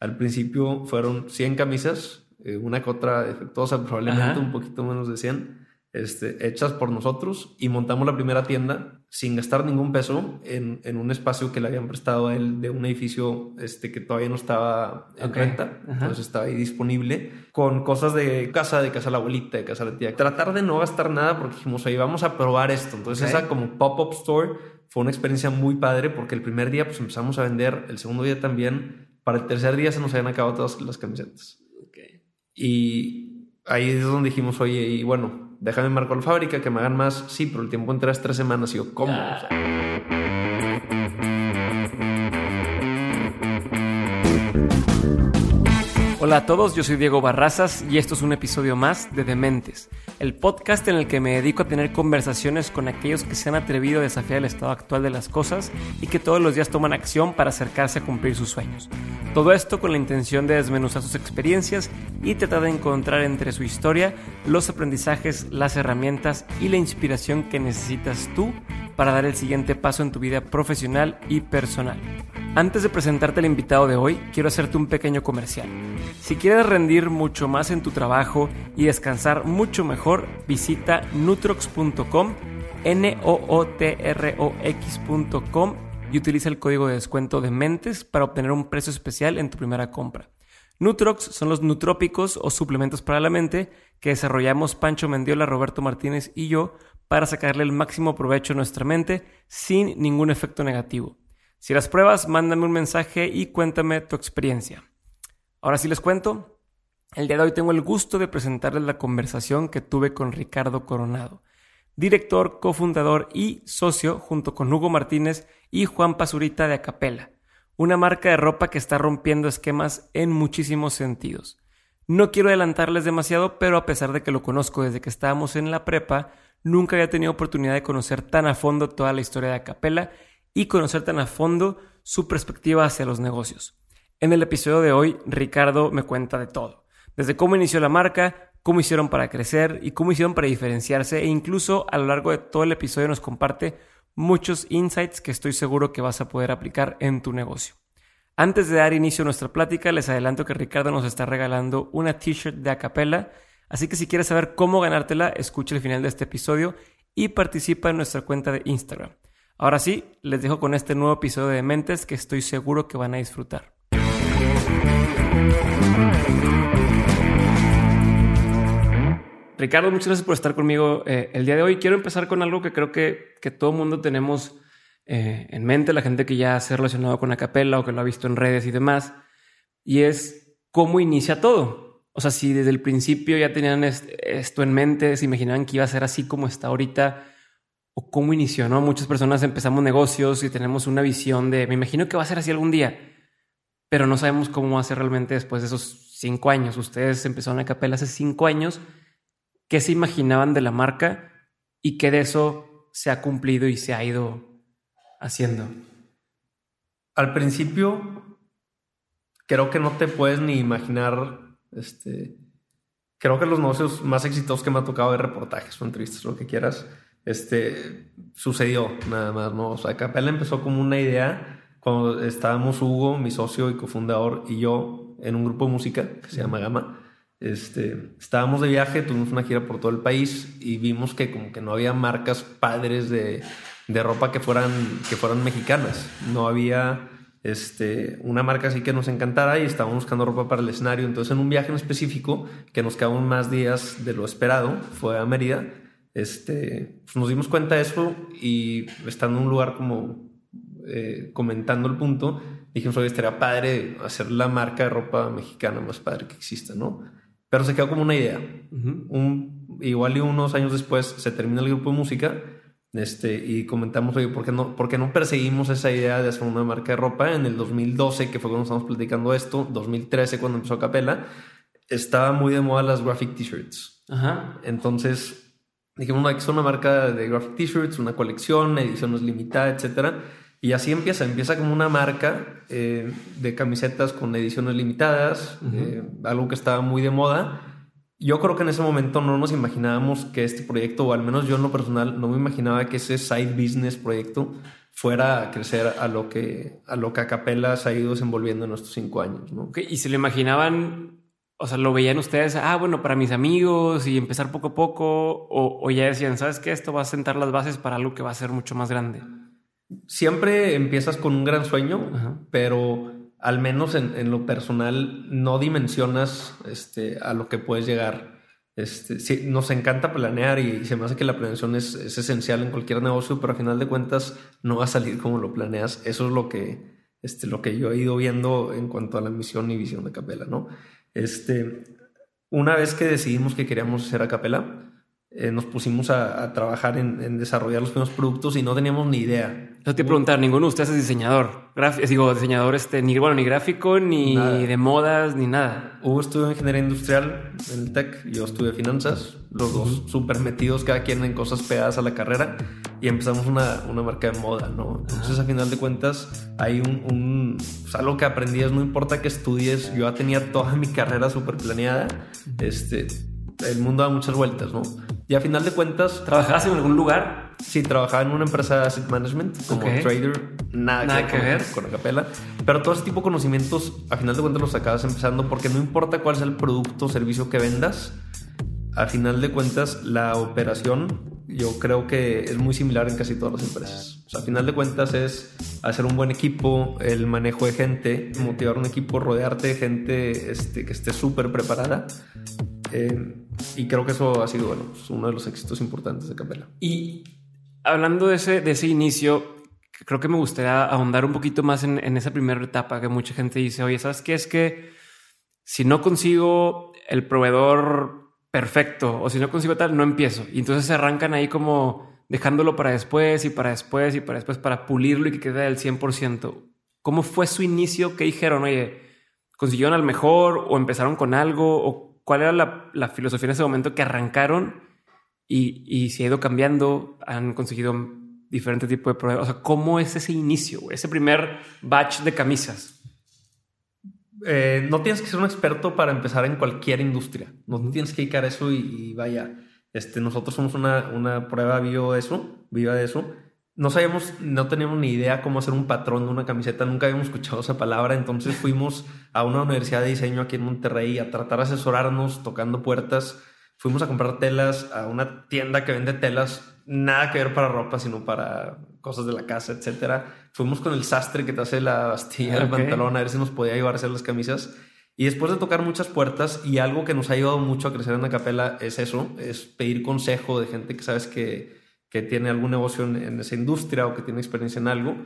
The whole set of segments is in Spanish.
Al principio fueron 100 camisas, eh, una que otra defectuosa, probablemente un poquito menos de 100 este, hechas por nosotros y montamos la primera tienda sin gastar ningún peso en, en, un espacio que le habían prestado a él de un edificio este, que todavía no estaba en renta, entonces estaba ahí disponible con cosas de casa, de casa de la abuelita, de casa de la tía. Tratar de no gastar nada porque dijimos, ahí vamos a probar esto. Entonces esa como pop-up store fue una experiencia muy padre porque el primer día pues empezamos a vender, el segundo día también, para el tercer día se nos habían acabado todas las camisetas. Y ahí es donde dijimos, oye, y bueno, déjame marcar la fábrica, que me hagan más. Sí, pero el tiempo entre las tres semanas. Y yo, ¿cómo? Hola a todos, yo soy Diego Barrazas y esto es un episodio más de Dementes, el podcast en el que me dedico a tener conversaciones con aquellos que se han atrevido a desafiar el estado actual de las cosas y que todos los días toman acción para acercarse a cumplir sus sueños. Todo esto con la intención de desmenuzar sus experiencias y tratar de encontrar entre su historia los aprendizajes, las herramientas y la inspiración que necesitas tú para dar el siguiente paso en tu vida profesional y personal. Antes de presentarte al invitado de hoy, quiero hacerte un pequeño comercial. Si quieres rendir mucho más en tu trabajo y descansar mucho mejor, visita nutrox.com, n o o t r o x.com y utiliza el código de descuento de Mentes para obtener un precio especial en tu primera compra. Nutrox son los nutrópicos o suplementos para la mente que desarrollamos Pancho Mendiola, Roberto Martínez y yo para sacarle el máximo provecho a nuestra mente sin ningún efecto negativo. Si las pruebas, mándame un mensaje y cuéntame tu experiencia. Ahora sí les cuento. El día de hoy tengo el gusto de presentarles la conversación que tuve con Ricardo Coronado, director, cofundador y socio junto con Hugo Martínez y Juan Pazurita de Acapela, una marca de ropa que está rompiendo esquemas en muchísimos sentidos. No quiero adelantarles demasiado, pero a pesar de que lo conozco desde que estábamos en la prepa, nunca había tenido oportunidad de conocer tan a fondo toda la historia de Acapela y conocer tan a fondo su perspectiva hacia los negocios. En el episodio de hoy, Ricardo me cuenta de todo, desde cómo inició la marca, cómo hicieron para crecer y cómo hicieron para diferenciarse e incluso a lo largo de todo el episodio nos comparte muchos insights que estoy seguro que vas a poder aplicar en tu negocio. Antes de dar inicio a nuestra plática, les adelanto que Ricardo nos está regalando una t-shirt de acapella, así que si quieres saber cómo ganártela, escucha el final de este episodio y participa en nuestra cuenta de Instagram. Ahora sí, les dejo con este nuevo episodio de Mentes que estoy seguro que van a disfrutar. Ricardo, muchas gracias por estar conmigo eh, el día de hoy. Quiero empezar con algo que creo que, que todo mundo tenemos eh, en mente, la gente que ya se ha relacionado con Acapella o que lo ha visto en redes y demás, y es cómo inicia todo. O sea, si desde el principio ya tenían esto en mente, se imaginaban que iba a ser así como está ahorita, o cómo inició, ¿no? Muchas personas empezamos negocios y tenemos una visión de, me imagino que va a ser así algún día, pero no sabemos cómo va a ser realmente después de esos cinco años. Ustedes empezaron a capela hace cinco años. ¿Qué se imaginaban de la marca y qué de eso se ha cumplido y se ha ido haciendo? Al principio, creo que no te puedes ni imaginar, este, creo que los negocios más exitosos que me ha tocado de reportajes o entrevistas, lo que quieras, este, sucedió nada más, ¿no? O sea, empezó como una idea cuando estábamos Hugo, mi socio y cofundador, y yo en un grupo de música que se llama Gama. Este, estábamos de viaje, tuvimos una gira por todo el país y vimos que como que no había marcas padres de, de ropa que fueran, que fueran mexicanas. No había este, una marca así que nos encantara y estábamos buscando ropa para el escenario. Entonces en un viaje en específico, que nos quedaban más días de lo esperado, fue a Mérida, este, pues nos dimos cuenta de eso y estando en un lugar como eh, comentando el punto, dijimos, oye, estaría padre hacer la marca de ropa mexicana más padre que exista, ¿no? Pero se quedó como una idea. un, igual y unos años después se termina el grupo de música este, y comentamos, oye, ¿por qué, no, ¿por qué no perseguimos esa idea de hacer una marca de ropa? En el 2012, que fue cuando estamos platicando esto, 2013 cuando empezó Capela, estaba muy de moda las graphic t-shirts. Entonces dijimos, no, que una marca de graphic t-shirts, una colección, ediciones limitadas, etcétera. Y así empieza, empieza como una marca eh, de camisetas con ediciones limitadas, eh, algo que estaba muy de moda. yo creo que en ese momento no nos imaginábamos que este proyecto, o al menos yo en lo personal, no me imaginaba que ese side business proyecto fuera a crecer a lo que a lo que se ha ido desenvolviendo en estos cinco años. ¿no? y se lo imaginaban, o sea, lo veían ustedes, ah, bueno, para mis amigos y empezar poco a poco, o, ya decían, ¿sabes qué? Esto va a sentar las bases para algo que va a ser mucho más grande. Siempre empiezas con un gran sueño, pero al menos en, lo personal no dimensionas este, a lo que puedes llegar. Este, nos encanta planear y se me hace que la planeación es, esencial en cualquier negocio, pero al final de cuentas no va a salir como lo planeas. Eso es lo que, este, lo que yo he ido viendo en cuanto a la misión y visión de Capela, ¿no? Este, una vez que decidimos que queríamos hacer a Capela, eh, nos pusimos a, trabajar en, desarrollar los primeros productos y no teníamos ni idea. Yo te preguntar, ninguno de ustedes es diseñador, digo, diseñador este, ni, bueno, ni gráfico, ni de modas, ni nada. Hugo estudió ingeniería industrial en el TEC, yo estudié finanzas, los dos súper metidos cada quien en cosas pegadas a la carrera y empezamos una, una marca de moda, ¿no? Entonces, a final de cuentas, hay un, un pues, algo que aprendí es no importa que estudies, yo ya tenía toda mi carrera súper planeada, este, el mundo da muchas vueltas, ¿no? Y a final de cuentas... ¿Trabajabas en algún lugar? Sí, trabajaba en una empresa de asset management como trader, nada, que, ver con, Acapela. Pero todo ese tipo de conocimientos, a final de cuentas los acabas empezando porque no importa cuál sea el producto o servicio que vendas, a final de cuentas la operación yo creo que es muy similar en casi todas las empresas. O sea, a final de cuentas es hacer un buen equipo, el manejo de gente, motivar un equipo, rodearte de gente este, que esté súper preparada. Eh, y creo que eso ha sido bueno, pues, uno de los éxitos importantes de Capella. Y hablando de ese, de ese inicio, creo que me gustaría ahondar un poquito más en, en esa primera etapa que mucha gente dice, oye, ¿sabes qué? Es que si no consigo el proveedor perfecto o si no consigo tal, no empiezo. Y entonces se arrancan ahí como dejándolo para después y para después y para después para pulirlo y que quede al 100%. ¿Cómo fue su inicio? ¿Qué dijeron? Oye, ¿consiguieron al mejor o empezaron con algo? ¿O cuál era la, filosofía en ese momento que arrancaron y, y se ha ido cambiando, han conseguido diferentes tipos de problemas. O sea, ¿cómo es ese inicio, ese primer batch de camisas? Eh, no tienes que ser un experto para empezar en cualquier industria. No tienes que dedicar eso y, vaya. Este, nosotros somos una, una prueba viva de eso, viva de eso no sabíamos, no teníamos ni idea cómo hacer un patrón de una camiseta, nunca habíamos escuchado esa palabra, entonces fuimos a una universidad de diseño aquí en Monterrey a tratar de asesorarnos, tocando puertas, fuimos a comprar telas a una tienda que vende telas, nada que ver para ropa, sino para cosas de la casa, etcétera. Fuimos con el sastre que te hace la bastilla pantalón a ver si nos podía llevar a hacer las camisas. Y después de tocar muchas puertas y algo que nos ha ayudado mucho a crecer en la capela es eso, es pedir consejo de gente que sabes que que tiene algún negocio en, esa industria o que tiene experiencia en algo.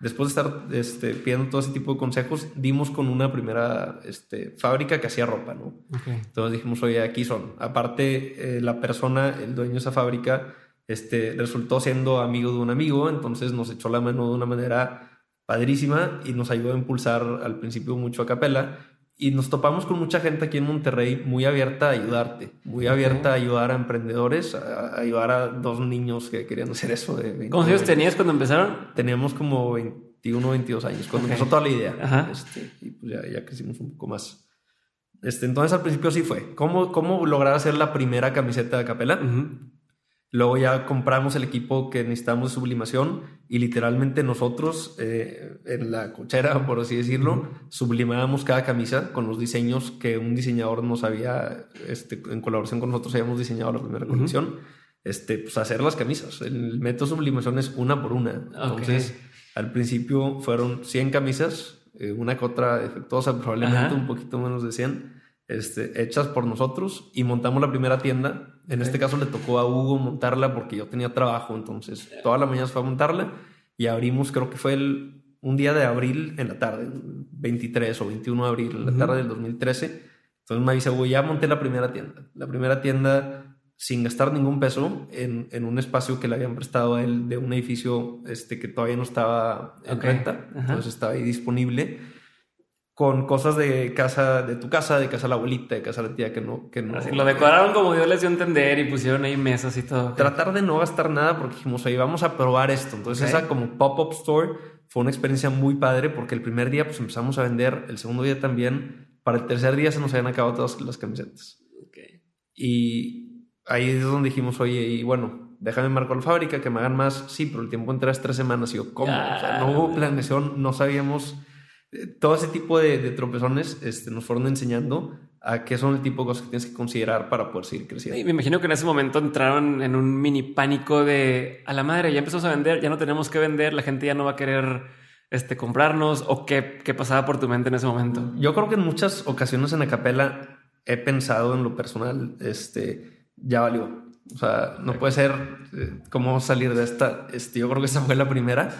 Después de estar este, pidiendo todo ese tipo de consejos, dimos con una primera este, fábrica que hacía ropa, ¿no? Entonces dijimos, oye, aquí son. Aparte, eh, la persona, el dueño de esa fábrica, este, resultó siendo amigo de un amigo, entonces nos echó la mano de una manera padrísima y nos ayudó a impulsar al principio mucho a capela y nos topamos con mucha gente aquí en Monterrey muy abierta a ayudarte, muy abierta a ayudar a emprendedores, a, ayudar a dos niños que querían hacer eso. De ¿Cuántos años tenías cuando empezaron? Teníamos como 21, 22 años, cuando empezó toda la idea. Este, y pues ya, ya, crecimos un poco más. Este, entonces al principio sí fue. ¿Cómo, cómo lograr hacer la primera camiseta de capela? Luego ya compramos el equipo que necesitamos de sublimación y literalmente nosotros eh, en la cochera, por así decirlo, sublimábamos cada camisa con los diseños que un diseñador nos había, este, en colaboración con nosotros habíamos diseñado la primera colección. Este, pues hacer las camisas. El método de sublimación es una por una. Entonces, al principio fueron 100 camisas, eh, una que otra defectuosa, probablemente un poquito menos de 100 este, hechas por nosotros y montamos la primera tienda. En este caso le tocó a Hugo montarla porque yo tenía trabajo, entonces toda la mañana fue a montarla y abrimos, creo que fue el, un día de abril en la tarde, 23 o 21 de abril en la tarde del 2013. Entonces me dice, Hugo, ya monté la primera tienda. La primera tienda sin gastar ningún peso en, en, un espacio que le habían prestado a él de un edificio este, que todavía no estaba en renta, entonces estaba ahí disponible con cosas de casa, de tu casa, de casa de la abuelita, de casa de la tía que no... Que no Así, lo decoraron como Dios les dio a entender y pusieron ahí mesas y todo. Tratar de no gastar nada porque dijimos, ahí vamos a probar esto. Entonces esa como pop-up store fue una experiencia muy padre porque el primer día pues empezamos a vender, el segundo día también, para el tercer día se nos habían acabado todas las camisetas. Y ahí es donde dijimos, oye, y bueno, déjame marcar la fábrica, que me hagan más. Sí, pero el tiempo entre las tres semanas. Y yo, ¿cómo? o sea, no hubo planeación, no sabíamos. Todo ese tipo de, de tropezones este, nos fueron enseñando a qué son el tipo de cosas que tienes que considerar para poder seguir creciendo. Y me imagino que en ese momento entraron en un mini pánico de a la madre, ya empezamos a vender, ya no tenemos que vender, la gente ya no va a querer este, comprarnos o qué, qué pasaba por tu mente en ese momento. Yo creo que en muchas ocasiones en Acapela he pensado en lo personal, este, ya valió. O sea, no puede ser eh, cómo salir de esta. Este, yo creo que esa fue la primera.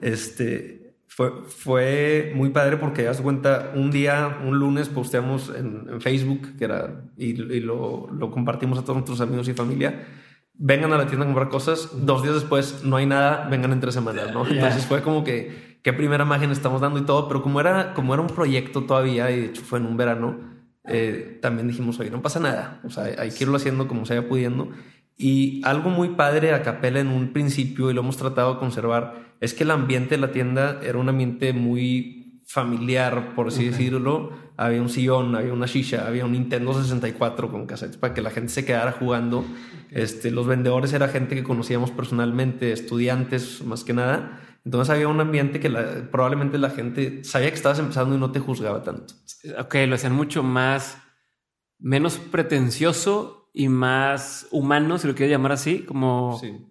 Este fue, fue muy padre porque das cuenta, un día, un lunes, posteamos en, en Facebook que era, y, y lo, lo, compartimos a todos nuestros amigos y familia. Vengan a la tienda a comprar cosas. Dos días después no hay nada, vengan en tres semanas, ¿no? Entonces fue como que qué primera imagen estamos dando y todo, pero como era, como era un proyecto todavía, y de hecho fue en un verano, eh, también dijimos, oye, no pasa nada. O sea, hay que irlo haciendo como se vaya pudiendo. Y algo muy padre a Capela en un principio, y lo hemos tratado de conservar, es que el ambiente de la tienda era un ambiente muy familiar, por así okay. decirlo. Había un sillón, había una shisha, había un Nintendo 64 con cassettes para que la gente se quedara jugando. Este, los vendedores era gente que conocíamos personalmente, estudiantes más que nada. Entonces había un ambiente que la, probablemente la gente sabía que estabas empezando y no te juzgaba tanto. Ok, lo hacían mucho más, menos pretencioso y más humano, si lo quieres llamar así, como sí.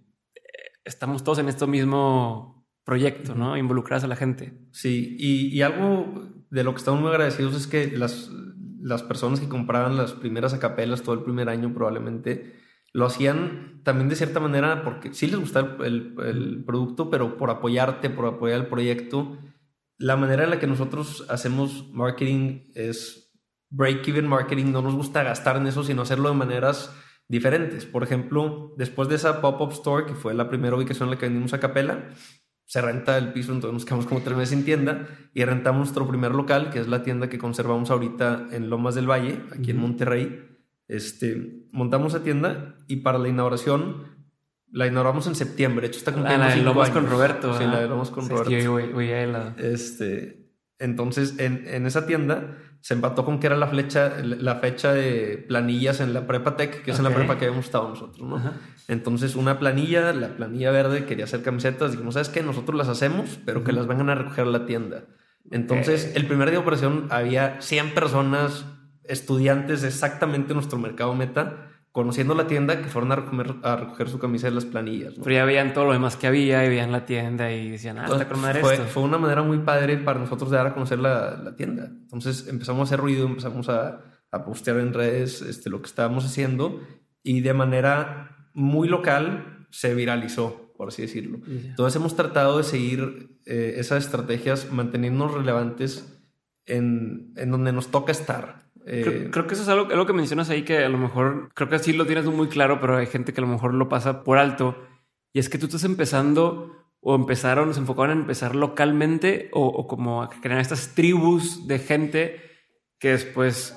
estamos todos en esto mismo proyecto, ¿no? Involucradas a la gente. Sí, y, y, algo de lo que estamos muy agradecidos es que las, las personas que compraban las primeras acapelas todo el primer año probablemente lo hacían también de cierta manera porque sí les gustaba el, el, el producto, pero por apoyarte, por apoyar el proyecto. La manera en la que nosotros hacemos marketing es break-even marketing no nos gusta gastar en eso, sino hacerlo de maneras diferentes. Por ejemplo, después de esa pop-up store, que fue la primera ubicación en la que vendimos a Capela, se renta el piso, entonces nos quedamos como tres meses sin tienda y rentamos nuestro primer local, que es la tienda que conservamos ahorita en Lomas del Valle, aquí en Monterrey. Este, montamos esa tienda y para la inauguración la inauguramos en septiembre. De hecho, está cumpliendo ah, la de Lomas con Roberto. Sí, la de Lomas con sí, Roberto. Yo, la... Este, entonces, en, en esa tienda se empató con que era la, flecha, la fecha de planillas en la Prepa Tech, que es en la prepa que habíamos estado nosotros, ¿no? Ajá. Entonces, una planilla, la planilla verde, quería hacer camisetas. Dijimos, ¿sabes qué? Nosotros las hacemos, pero que las vengan a recoger a la tienda. Entonces, okay. el primer día de operación había 100 personas, estudiantes exactamente nuestro mercado meta, conociendo la tienda, que fueron a recoger, a recoger su camisa de las planillas. ¿no? Pero ya veían todo lo demás que había y veían la tienda y decían, ah, está con fue, esto. fue una manera muy padre para nosotros de dar a conocer la, la tienda. Entonces empezamos a hacer ruido, empezamos a, a postear en redes este, lo que estábamos haciendo y de manera muy local se viralizó, por así decirlo. Yeah. Entonces hemos tratado de seguir eh, esas estrategias, manteniéndonos relevantes en, en donde nos toca estar. Creo, eh, creo, que eso es algo, algo, que mencionas ahí que a lo mejor, creo que sí lo tienes muy claro, pero hay gente que a lo mejor lo pasa por alto. Y es que tú estás empezando o empezaron, se enfocaron en empezar localmente o, o como a crear estas tribus de gente que después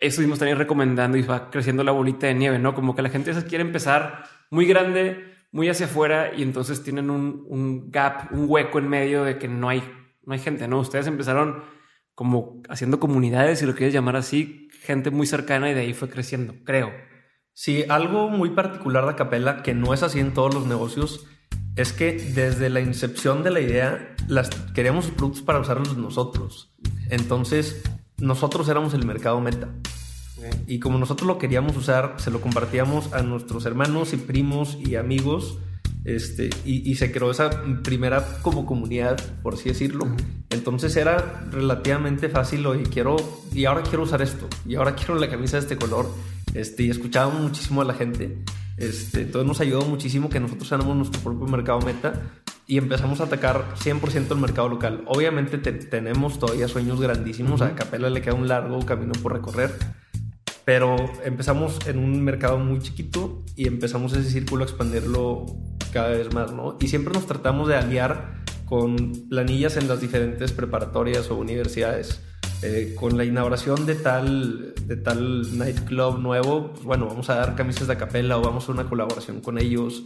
eso mismo están recomendando y va creciendo la bolita de nieve, ¿no? Como que la gente quiere empezar muy grande, muy hacia afuera y entonces tienen un, un gap, un hueco en medio de que no hay, no hay gente, ¿no? Ustedes empezaron como haciendo comunidades, si lo quieres llamar así, gente muy cercana y de ahí fue creciendo, creo. Sí, algo muy particular de Capella, que no es así en todos los negocios, es que desde la incepción de la idea, las, queríamos productos para usarlos nosotros. Entonces, nosotros éramos el mercado meta. Y como nosotros lo queríamos usar, se lo compartíamos a nuestros hermanos y primos y amigos este, y, y, se creó esa primera como comunidad, por así decirlo. Uh -huh. Entonces era relativamente fácil, oye, quiero, y ahora quiero usar esto, y ahora quiero la camisa de este color. Este, y escuchábamos muchísimo a la gente. Este, entonces nos ayudó muchísimo que nosotros éramos nuestro propio mercado meta y empezamos a atacar 100% el mercado local. Obviamente te, tenemos todavía sueños grandísimos, uh -huh. a Capela le queda un largo camino por recorrer, pero empezamos en un mercado muy chiquito y empezamos ese círculo a expandirlo cada vez más, ¿no? Y siempre nos tratamos de aliar con planillas en las diferentes preparatorias o universidades. Eh, con la inauguración de tal, de tal nightclub nuevo, pues bueno, vamos a dar camisas de capela o vamos a una colaboración con ellos.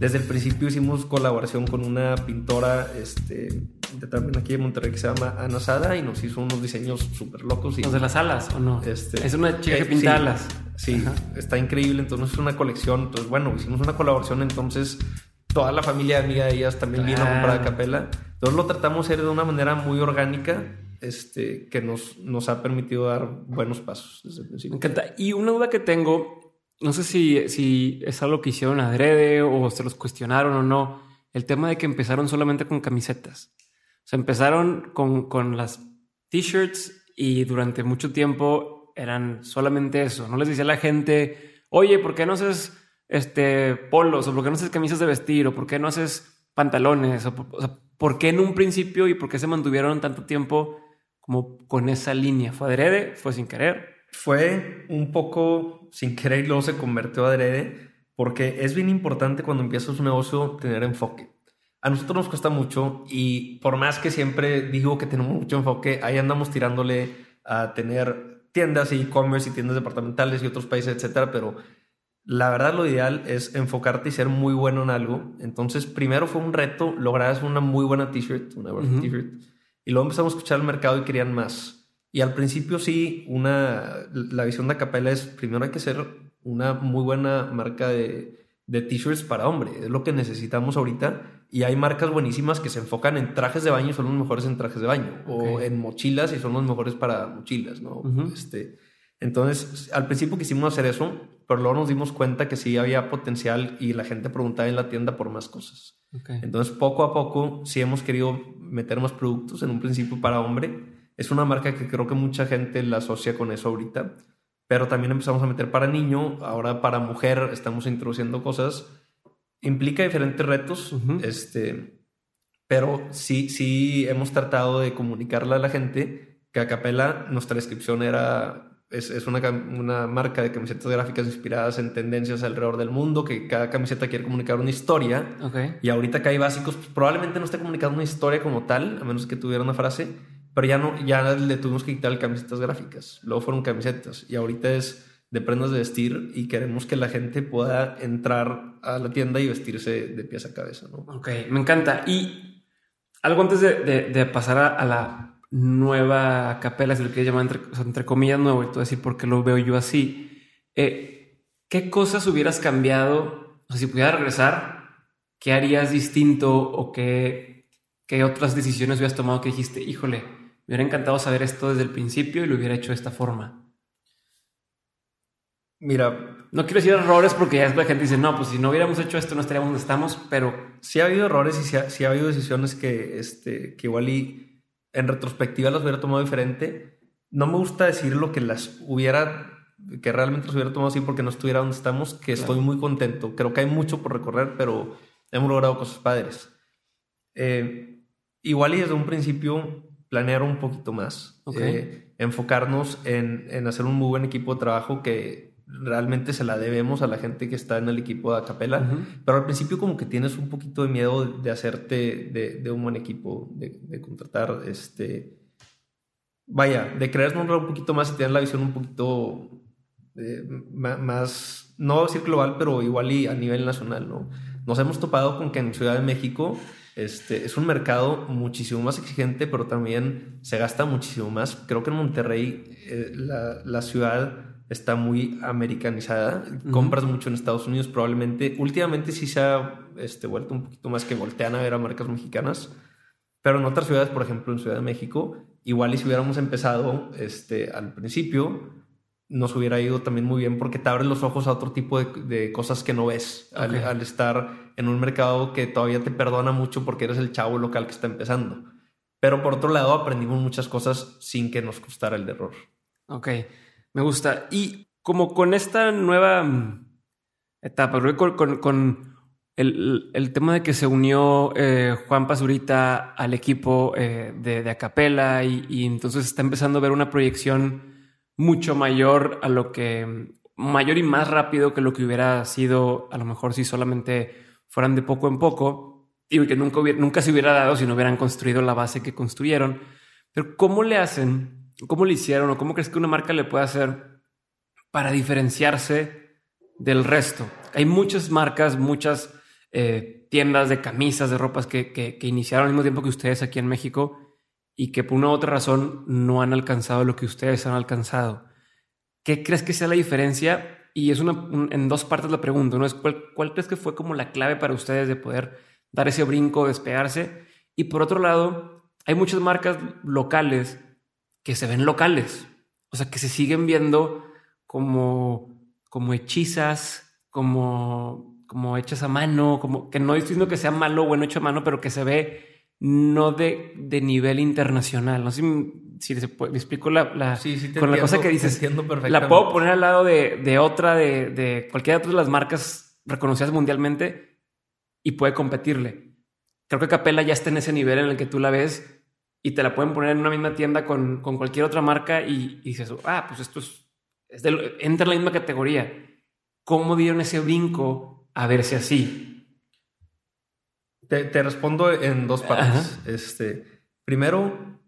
Desde el principio hicimos colaboración con una pintora este, de, también aquí de Monterrey que se llama Ana Sada y nos hizo unos diseños súper locos. Y, ¿Los de las alas o no? Este, es una chica que eh, pinta sí, alas. Sí, está increíble. Entonces es una colección. Entonces, bueno, hicimos una colaboración. Entonces, toda la familia amiga de ellas también vino a comprar a Claro. capela. Entonces lo tratamos de hacer de una manera muy orgánica este, que nos, nos ha permitido dar buenos pasos desde el Me principio. encanta. Y una duda que tengo, no sé si, si es algo que hicieron adrede o se los cuestionaron o no, el tema de que empezaron solamente con camisetas. O sea, empezaron con, con las t-shirts y durante mucho tiempo eran solamente eso. No les decía la gente, oye, ¿por qué no haces este, polos? ¿O por qué no haces camisas de vestir? ¿O por qué no haces pantalones? O, ¿por qué en un principio y por qué se mantuvieron tanto tiempo como con esa línea? ¿Fue adrede? ¿Fue sin querer? Fue un poco sin querer y luego se convirtió a adrede porque es bien importante cuando empiezas un negocio tener enfoque. A nosotros nos cuesta mucho y por más que siempre digo que tenemos mucho enfoque, ahí andamos tirándole a tener tiendas y e-commerce y tiendas departamentales y otros países, etcétera, pero la verdad lo ideal es enfocarte y ser muy bueno en algo. Entonces, primero fue un reto lograr una muy buena t-shirt, una buena t-shirt, y luego empezamos a escuchar el mercado y querían más. Y al principio sí, una, la visión de Acapella es, primero hay que ser una muy buena marca de, de t-shirts para hombre, es lo que necesitamos ahorita. Y hay marcas buenísimas que se enfocan en trajes de baño, y son los mejores en trajes de baño, o en mochilas y son los mejores para mochilas, ¿no? Este, entonces, al principio quisimos hacer eso, pero luego nos dimos cuenta que sí había potencial y la gente preguntaba en la tienda por más cosas. Entonces, poco a poco, sí hemos querido meter más productos en un principio para hombre. Es una marca que creo que mucha gente la asocia con eso ahorita, pero también empezamos a meter para niño, ahora para mujer estamos introduciendo cosas. Implica diferentes retos, este, pero sí, sí hemos tratado de comunicarle a la gente que a Capela nuestra descripción era es, es una, una marca de camisetas gráficas inspiradas en tendencias alrededor del mundo, que cada camiseta quiere comunicar una historia. Ok. Y ahorita que hay básicos, pues, probablemente no esté comunicando una historia como tal, a menos que tuviera una frase, pero ya no, ya le tuvimos que quitar camisetas gráficas. Luego fueron camisetas y ahorita es de prendas de vestir y queremos que la gente pueda entrar a la tienda y vestirse de pies a cabeza, ¿no? Ok, me encanta. Y algo antes de, pasar a, la nueva capela, si lo quieres llamar entre, entre comillas nuevo, y tú decir por qué lo veo yo así. Eh, ¿Qué cosas hubieras cambiado? O sea, si pudieras regresar, ¿qué harías distinto o qué, qué otras decisiones hubieras tomado que dijiste, híjole, me hubiera encantado saber esto desde el principio y lo hubiera hecho de esta forma? Mira, No quiero decir errores porque ya es la gente dice, no, pues si no hubiéramos hecho esto no estaríamos donde estamos, pero sí ha habido errores y sí ha, sí ha habido decisiones que, este, que igual y en retrospectiva las hubiera tomado diferente. No me gusta decir lo que las hubiera, que realmente las hubiera tomado así porque no estuviera donde estamos, que estoy muy contento. Creo que hay mucho por recorrer, pero hemos logrado cosas padres. Eh, igual y desde un principio planear un poquito más. Eh, enfocarnos en, en hacer un muy buen equipo de trabajo que realmente se la debemos a la gente que está en el equipo de Acapela. Ujú. Pero al principio como que tienes un poquito de miedo de hacerte de, de un buen equipo, de, de contratar, este... Vaya, de creérnoslo un poquito más y tener la visión un poquito eh, más, no decir global, pero igual y a nivel nacional, ¿no? Nos hemos topado con que en Ciudad de México este, es un mercado muchísimo más exigente, pero también se gasta muchísimo más. Creo que en Monterrey eh, la, la ciudad está muy americanizada. Compras mucho en Estados Unidos probablemente. Últimamente sí se ha este, vuelto un poquito más que voltean a ver a marcas mexicanas. Pero en otras ciudades, por ejemplo en Ciudad de México, igual y si hubiéramos empezado este, al principio, nos hubiera ido también muy bien porque te abre los ojos a otro tipo de, de cosas que no ves al, estar en un mercado que todavía te perdona mucho porque eres el chavo local que está empezando. Pero por otro lado, aprendimos muchas cosas sin que nos costara el error. Ok, me gusta. Y como con esta nueva mm, etapa, con- con el, el tema de que se unió eh, Juan Pazurita al equipo eh, de, de Acapela y, y entonces está empezando a ver una proyección mucho mayor a lo que, mayor y más rápido que lo que hubiera sido a lo mejor si solamente fueran de poco en poco y que nunca, nunca se hubiera dado si no hubieran construido la base que construyeron. Pero ¿cómo le hacen? ¿Cómo le hicieron? ¿O cómo crees que una marca le puede hacer para diferenciarse del resto? Hay muchas marcas, muchas eh, tiendas de camisas, de ropas que, que, iniciaron al mismo tiempo que ustedes aquí en México y que por una u otra razón no han alcanzado lo que ustedes han alcanzado. ¿Qué crees que sea la diferencia? Y es una, en dos partes la pregunta. ¿no? Es cuál, ¿Cuál crees que fue como la clave para ustedes de poder dar ese brinco, despegarse? Y por otro lado, hay muchas marcas locales que se ven locales. O sea, que se siguen viendo como, como hechizas, como, como hechas a mano, como que no estoy diciendo que sea malo o bueno hecho a mano, pero que se ve no de, de nivel internacional. No sé si, si me explico la, la con la cosa que dices. La puedo poner al lado de, de otra, de, de cualquiera de las marcas reconocidas mundialmente y puede competirle. Creo que Capella ya está en ese nivel en el que tú la ves y te la pueden poner en una misma tienda con, con cualquier otra marca y, y, dices, ah, pues esto es, es de, entra en la misma categoría. ¿Cómo dieron ese brinco a verse así? Te, respondo en dos partes. Este, primero,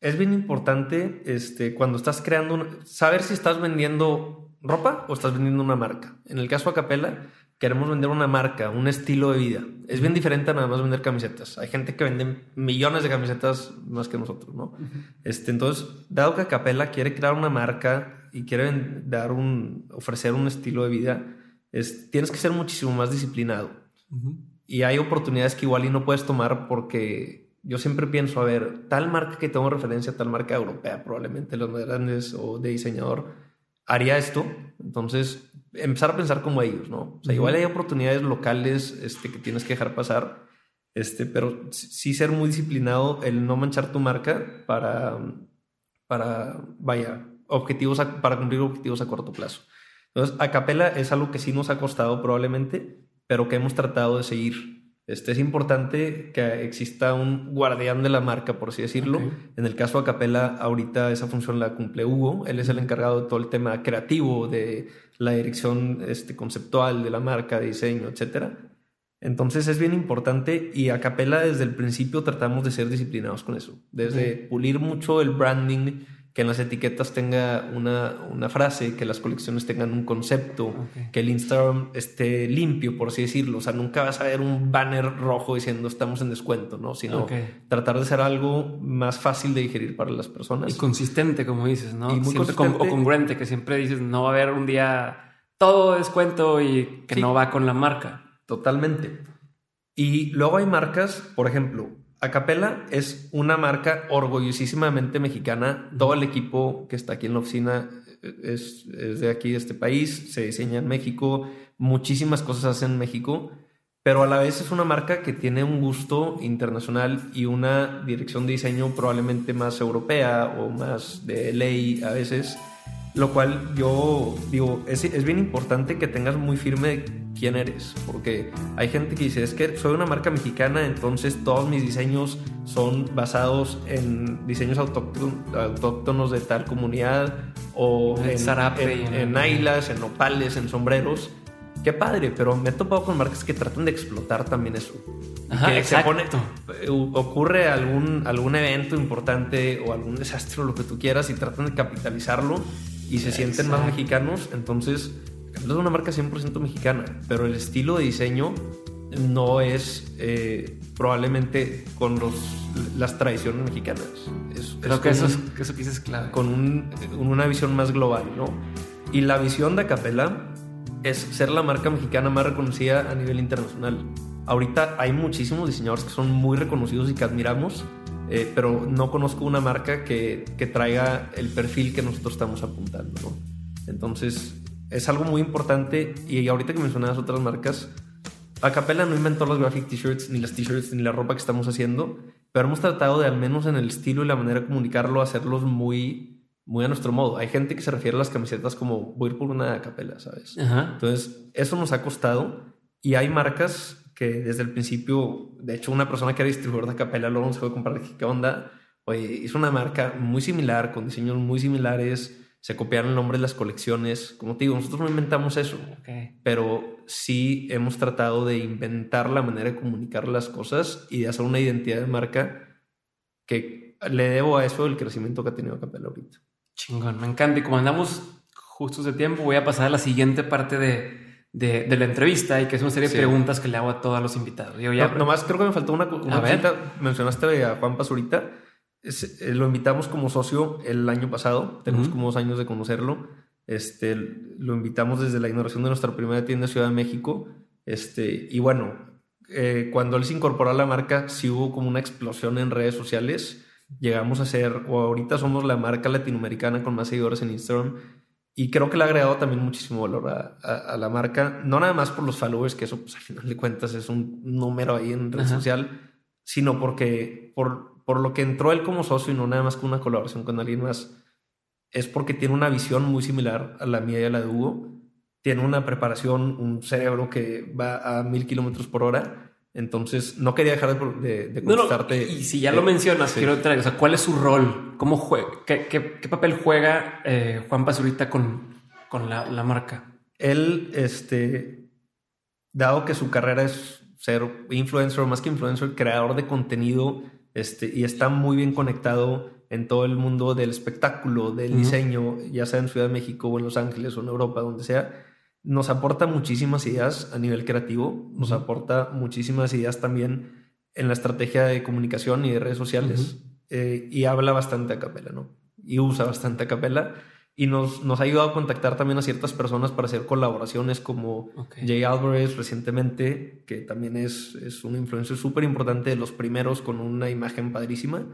es bien importante este, cuando estás creando, saber si estás vendiendo ropa o estás vendiendo una marca. En el caso de Acapella, queremos vender una marca, un estilo de vida. Es bien diferente a nada más vender camisetas. Hay gente que vende millones de camisetas más que nosotros, ¿no? este, entonces, dado que Acapella quiere crear una marca y quiere dar un, ofrecer un estilo de vida, es, tienes que ser muchísimo más disciplinado. Y hay oportunidades que igual y no puedes tomar porque yo siempre pienso, a ver, tal marca que tengo referencia, tal marca europea, probablemente los más grandes o de diseñador, haría esto. Entonces, empezar a pensar como ellos, ¿no? O sea, igual hay oportunidades locales este, que tienes que dejar pasar, este, pero sí ser muy disciplinado, el no manchar tu marca para, para vaya, objetivos, para cumplir objetivos a corto plazo. Entonces, a capela es algo que sí nos ha costado probablemente, pero que hemos tratado de seguir. Este, es importante que exista un guardián de la marca, por así decirlo. En el caso de Acapella, ahorita esa función la cumple Hugo. Él es el encargado de todo el tema creativo, de la dirección este, conceptual de la marca, de diseño, etc. Entonces es bien importante y a Capella desde el principio tratamos de ser disciplinados con eso. Desde pulir mucho el branding, que en las etiquetas tenga una, una, frase, que las colecciones tengan un concepto, que el Instagram esté limpio, por así decirlo. O sea, nunca vas a ver un banner rojo diciendo estamos en descuento, ¿no? Sino tratar de ser algo más fácil de digerir para las personas. Y consistente, como dices, ¿no? Y muy o congruente, que siempre dices, no va a haber un día todo descuento y que no va con la marca. Totalmente. Y luego hay marcas, por ejemplo, Acapella es una marca orgullosísimamente mexicana. Todo el equipo que está aquí en la oficina eh, es, de aquí, de este país. Se diseña en México. Muchísimas cosas hacen en México. Pero a la vez es una marca que tiene un gusto internacional y una dirección de diseño probablemente más europea o más de ley a veces. Lo cual yo digo, es, es bien importante que tengas muy firme quién eres, porque hay gente que dice, es que soy una marca mexicana, entonces todos mis diseños son basados en diseños autóctonos de tal comunidad o en, en, en, ailas, en opales, en sombreros. Qué padre, pero me he topado con marcas que tratan de explotar también eso. Ajá, que se pone, ocurre algún, algún evento importante o algún desastre o lo que tú quieras y tratan de capitalizarlo y se sienten más mexicanos, entonces es una marca 100% mexicana, pero el estilo de diseño no es eh, probablemente con los, las tradiciones mexicanas. Es, Creo que eso, es, eso que es clave. Con una visión más global, ¿no? Y la visión de Acapella es ser la marca mexicana más reconocida a nivel internacional. Ahorita hay muchísimos diseñadores que son muy reconocidos y que admiramos, eh, pero no conozco una marca que, que, traiga el perfil que nosotros estamos apuntando. ¿no? Entonces, es algo muy importante. Y ahorita que mencionabas otras marcas, Acapella no inventó los graphic t-shirts, ni las t-shirts, ni la ropa que estamos haciendo, pero hemos tratado de, al menos en el estilo y la manera de comunicarlo, hacerlos muy, muy a nuestro modo. Hay gente que se refiere a las camisetas como voy a ir por una Acapella, ¿sabes? Entonces, eso nos ha costado. Y hay marcas que desde el principio, de hecho, una persona que era distribuidor de Capella luego nos fue a comprar, ¿qué onda? Oye, es una marca muy similar, con diseños muy similares, se copiaron el nombre de las colecciones. Como te digo, nosotros no inventamos eso, pero sí hemos tratado de inventar la manera de comunicar las cosas y de hacer una identidad de marca que le debo a eso el crecimiento que ha tenido Capella ahorita. Chingón, me encanta. Y como andamos justos de tiempo, voy a pasar a la siguiente parte de, de, la entrevista y que es una serie de preguntas que le hago a todos los invitados. Yo ya... nomás creo que me faltó una, una cosita. Mencionaste a Juan Pazurita. Eh, lo invitamos como socio el año pasado. Tenemos como dos años de conocerlo. Este, lo invitamos desde la inauguración de nuestra primera tienda en Ciudad de México. Este, y bueno, eh, cuando él se incorporó a la marca, sí hubo como una explosión en redes sociales. Llegamos a ser, o ahorita somos la marca latinoamericana con más seguidores en Instagram. Y creo que le ha agregado también muchísimo valor a, la marca, no nada más por los followers, que eso pues, al final de cuentas es un número ahí en red social, sino porque por, por lo que entró él como socio y no nada más con una colaboración con alguien más, es porque tiene una visión muy similar a la mía y a la de Hugo. Tiene una preparación, un cerebro que va a mil kilómetros por hora entonces, no quería dejar de, de contestarte. y si ya lo mencionas, quiero entrar, o sea, ¿cuál es su rol? ¿Cómo juega? ¿Qué, papel juega eh, Juan Pazurita con, con la, marca? Él, este, dado que su carrera es ser influencer, más que influencer, creador de contenido, este, y está muy bien conectado en todo el mundo del espectáculo, del diseño, ya sea en Ciudad de México o en Los Ángeles o en Europa, donde sea nos aporta muchísimas ideas a nivel creativo, nos aporta muchísimas ideas también en la estrategia de comunicación y de redes sociales eh, y habla bastante a capela, ¿no? Y usa bastante a capela y nos, nos ha ayudado a contactar también a ciertas personas para hacer colaboraciones como Jay Alvarez recientemente, que también es, es un influencer súper importante de los primeros con una imagen padrísima.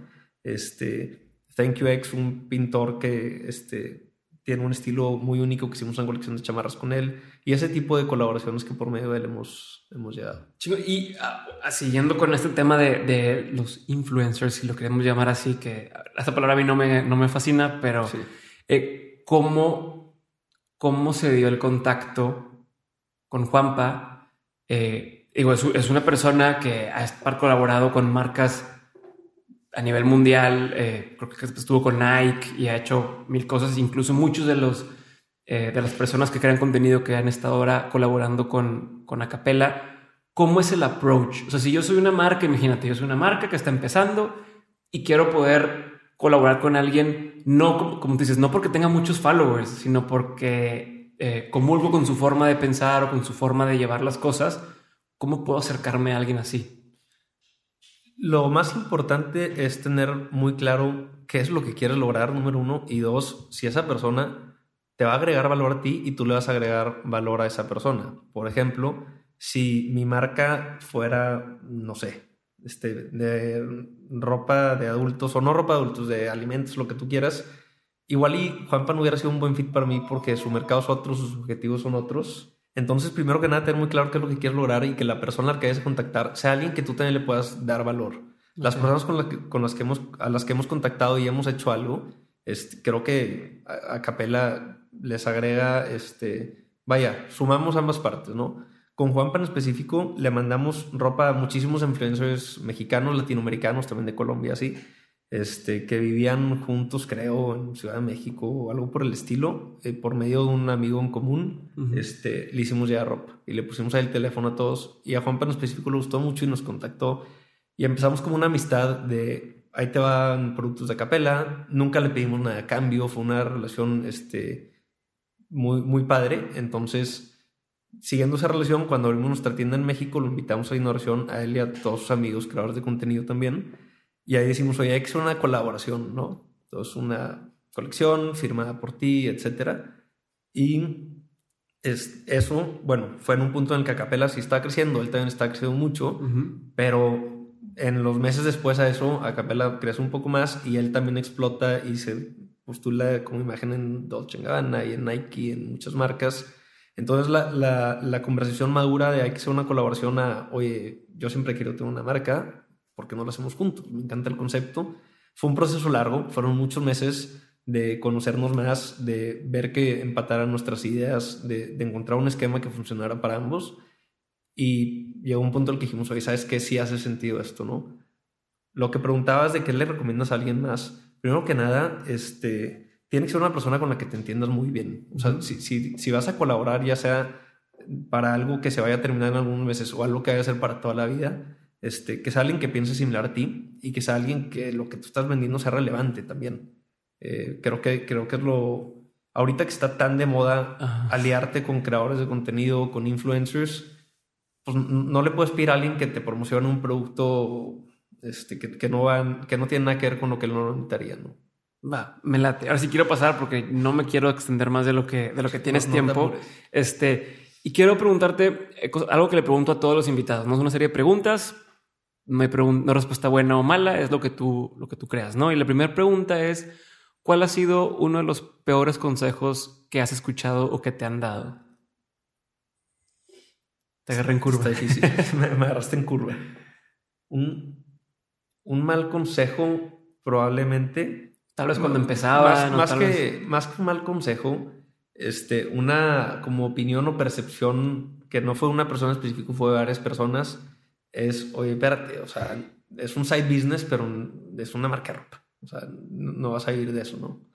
Este, Thank You X, un pintor que este, tiene un estilo muy único que hicimos una colección de chamarras con él y ese tipo de colaboraciones que por medio de él hemos, hemos llegado. y ah, siguiendo con este tema de, de, los influencers, si lo queremos llamar así, que esta palabra a mí no me, no me fascina, pero eh, ¿cómo, ¿cómo se dio el contacto con Juanpa? Eh, digo, es, es, una persona que ha colaborado con marcas a nivel mundial, eh, creo que estuvo con Nike y ha hecho mil cosas, incluso muchos de los eh, de las personas que crean contenido que han estado ahora colaborando con, con Acapella, ¿cómo es el approach? O sea, si yo soy una marca, imagínate, yo soy una marca que está empezando y quiero poder colaborar con alguien, no como, tú dices, no porque tenga muchos followers, sino porque eh, comulgo con su forma de pensar o con su forma de llevar las cosas, ¿cómo puedo acercarme a alguien así? Lo más importante es tener muy claro qué es lo que quieres lograr, número uno, y dos, si esa persona te va a agregar valor a ti y tú le vas a agregar valor a esa persona. Por ejemplo, si mi marca fuera, no sé, este, de ropa de adultos o no ropa de adultos, de alimentos, lo que tú quieras, igual y Juanpa no hubiera sido un buen fit para mí porque su mercado es otro, sus objetivos son otros entonces, primero que nada, tener muy claro qué es lo que quieres lograr y que la persona a la que vayas a contactar sea alguien que tú también le puedas dar valor. Las personas con, que, con las que hemos, a las que hemos contactado y hemos hecho algo, este, creo que a, Capela les agrega, este, vaya, sumamos ambas partes, ¿no? Con Juanpa en específico le mandamos ropa a muchísimos influencers mexicanos, latinoamericanos, también de Colombia, así este, que vivían juntos, creo, en Ciudad de México o algo por el estilo, eh, por medio de un amigo en común, este, le hicimos ya ropa y le pusimos ahí el teléfono a todos. Y a Juanpa en específico le gustó mucho y nos contactó. Y empezamos como una amistad de ahí te van productos de capela, nunca le pedimos nada a cambio, fue una relación este, muy, muy padre. Entonces, siguiendo esa relación, cuando abrimos nuestra tienda en México, lo invitamos a inauguración a él y a todos sus amigos, creadores de contenido también y ahí decimos, oye, hay que hacer una colaboración, ¿no? Entonces, una colección firmada por ti, etcétera. Y es, eso, bueno, fue en un punto en el que Acapela sí está creciendo, él también está creciendo mucho, pero en los meses después a eso, Acapela crece un poco más y él también explota y se postula como imagen en Dolce Gabbana y en Nike, en muchas marcas. Entonces la, la, la conversación madura de hay que hacer una colaboración a, oye, yo siempre quiero tener una marca, ¿por qué no lo hacemos juntos? Me encanta el concepto. Fue un proceso largo, fueron muchos meses de conocernos más, de ver que empataran nuestras ideas, de, encontrar un esquema que funcionara para ambos. Y llegó un punto en el que dijimos, oye, ¿sabes qué? Sí hace sentido esto, ¿no? Lo que preguntabas de qué le recomiendas a alguien más, primero que nada, este, tiene que ser una persona con la que te entiendas muy bien. O sea, si, si, si vas a colaborar, ya sea para algo que se vaya a terminar en algunos meses o algo que vaya a ser para toda la vida, este, que sea alguien que piense similar a ti y que sea alguien que lo que tú estás vendiendo sea relevante también. Eh, creo, que, creo que es lo... ahorita que está tan de moda Ajá. aliarte con creadores de contenido, con influencers, pues no le puedes pedir a alguien que te promocione un producto este, que, que no van, que no tiene nada que ver con lo que él no necesitaría, ¿no? Va, me late. Ahora sí quiero pasar porque no me quiero extender más de lo que, de lo que tienes No- no tiempo. este, y quiero preguntarte eh, algo que le pregunto a todos los invitados. No es una serie de preguntas. Me no respuesta buena o mala, es lo que tú, lo que tú creas, ¿no? Y la primera pregunta es: ¿cuál ha sido uno de los peores consejos que has escuchado o que te han dado? Te agarré en curva. Está difícil. me, me agarraste en curva. Un, un mal consejo, probablemente. Tal vez cuando empezaba. Más, ¿no? más Tal que, vez- más que un mal consejo, este, una como opinión o percepción que no fue una persona específica, fue de varias personas, es, oye, espérate, o sea, es un side business, pero es una marca de ropa. O sea, no, no vas a vivir de eso, ¿no?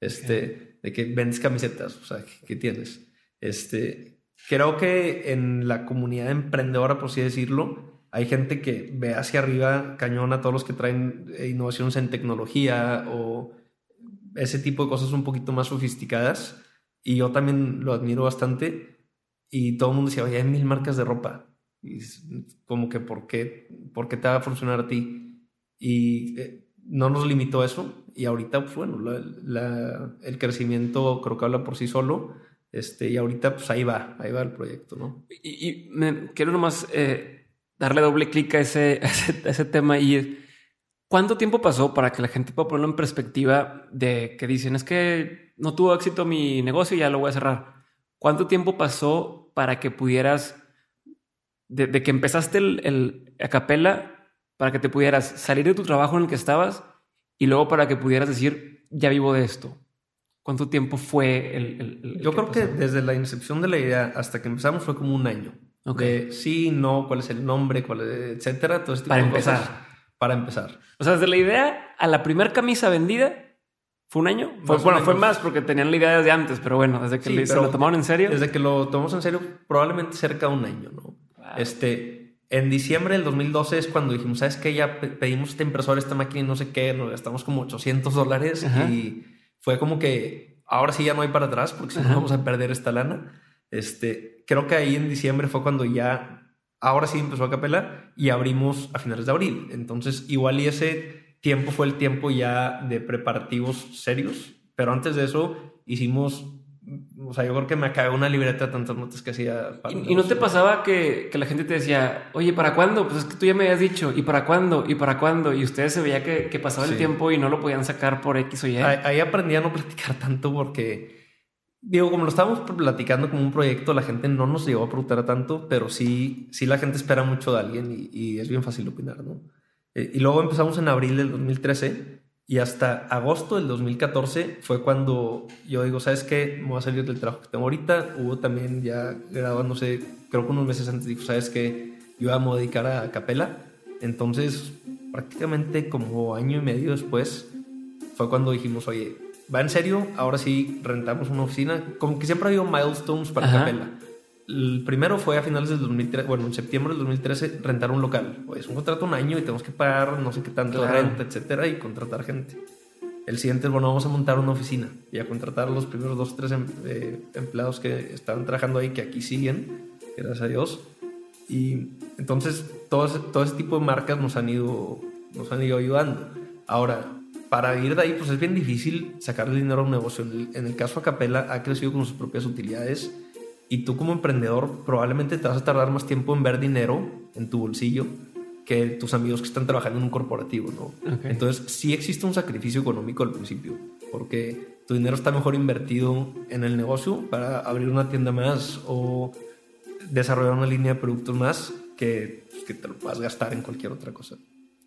Este, de que vendes camisetas, o sea, ¿qué, qué tienes? Este, creo que en la comunidad emprendedora, por así decirlo, hay gente que ve hacia arriba cañón a todos los que traen eh, innovaciones en tecnología o ese tipo de cosas un poquito más sofisticadas. Y yo también lo admiro bastante. Y todo el mundo decía, oye, hay mil marcas de ropa. Y es como que, ¿por qué, ¿por qué te va a funcionar a ti? Y eh, no nos limitó eso. Y ahorita, pues bueno, la- la- el crecimiento creo que habla por sí solo. Este, y ahorita, pues ahí va, ahí va el proyecto, ¿no? Y, y me, quiero nomás eh, darle doble clic a ese, a ese, a ese tema y ¿cuánto tiempo pasó para que la gente pueda ponerlo en perspectiva de que dicen es que no tuvo éxito mi negocio y ya lo voy a cerrar? ¿Cuánto tiempo pasó para que pudieras, de, de que empezaste el, el a capela, para que te pudieras salir de tu trabajo en el que estabas y luego para que pudieras decir, ya vivo de esto? ¿Cuánto tiempo fue el... el- el Yo creo que desde la incepción de la idea hasta que empezamos fue como un año. Ok. De sí, no, cuál es el nombre, cuál es, etcétera. Todo este tipo Para de empezar. cosas. Para empezar. O sea, desde la idea a la primera camisa vendida, ¿fue un año? Fue, bueno, fue más porque tenían la idea desde antes, pero bueno, desde que Sí, le- se lo tomaron en serio. Desde que lo tomamos en serio, probablemente cerca de un año, ¿no? Este, en diciembre del 2012 es cuando dijimos, ¿sabes qué? Ya pe- pedimos este impresor, esta máquina y no sé qué, nos gastamos como 800 dólares Ajá. y fue como que ahora sí ya no hay para atrás porque si no vamos a perder esta lana. Este, creo que ahí en diciembre fue cuando ya, ahora sí empezó a capela y abrimos a finales de abril. Entonces, igual y ese tiempo fue el tiempo ya de preparativos serios, pero antes de eso hicimos, o sea, yo creo que me acabé una libreta de tantas notas que hacía. para el ¿Y, y no te pasaba que, que la gente te decía, oye, ¿para cuándo? Pues es que tú ya me habías dicho, ¿y para cuándo? ¿Y para cuándo? Y ustedes se veía que, que pasaba el Sí. tiempo y no lo podían sacar por X o Y. Ahí, ahí aprendí a no platicar tanto porque, digo, como lo estábamos platicando como un proyecto, la gente no nos llegó a preguntar tanto, pero sí, sí la gente espera mucho de alguien y, y es bien fácil opinar, ¿no? Eh, y luego empezamos en abril del 2013 y hasta agosto del 2014 fue cuando yo digo, ¿sabes qué? Me voy a salir del trabajo que tengo ahorita. Hubo también ya grabándose, creo que unos meses antes dijo, ¿sabes qué? Yo iba a me dedicar a capela. Entonces, prácticamente como año y medio después, fue cuando dijimos, oye, va en serio, ahora sí rentamos una oficina. Como que siempre ha habido milestones para Ajá. Capella. El primero fue a finales del 2013, bueno, en septiembre del 2013, rentar un local. Oye, es un contrato un año y tenemos que pagar no sé qué tanto de Claro. renta, etcétera, y contratar gente. El siguiente es, bueno, vamos a montar una oficina y a contratar a los primeros dos o tres em- eh, empleados que estaban trabajando ahí, que aquí siguen, gracias a Dios. Y entonces todo ese, todo ese tipo de marcas nos han ido, nos han ido ayudando. Ahora, para ir de ahí, pues es bien difícil sacarle dinero a un negocio. En el, en el caso Acapela ha crecido con sus propias utilidades y tú como emprendedor probablemente te vas a tardar más tiempo en ver dinero en tu bolsillo que tus amigos que están trabajando en un corporativo, ¿no? Entonces sí existe un sacrificio económico al principio porque tu dinero está mejor invertido en el negocio para abrir una tienda más o desarrollar una línea de productos más que, pues, que te lo puedas gastar en cualquier otra cosa.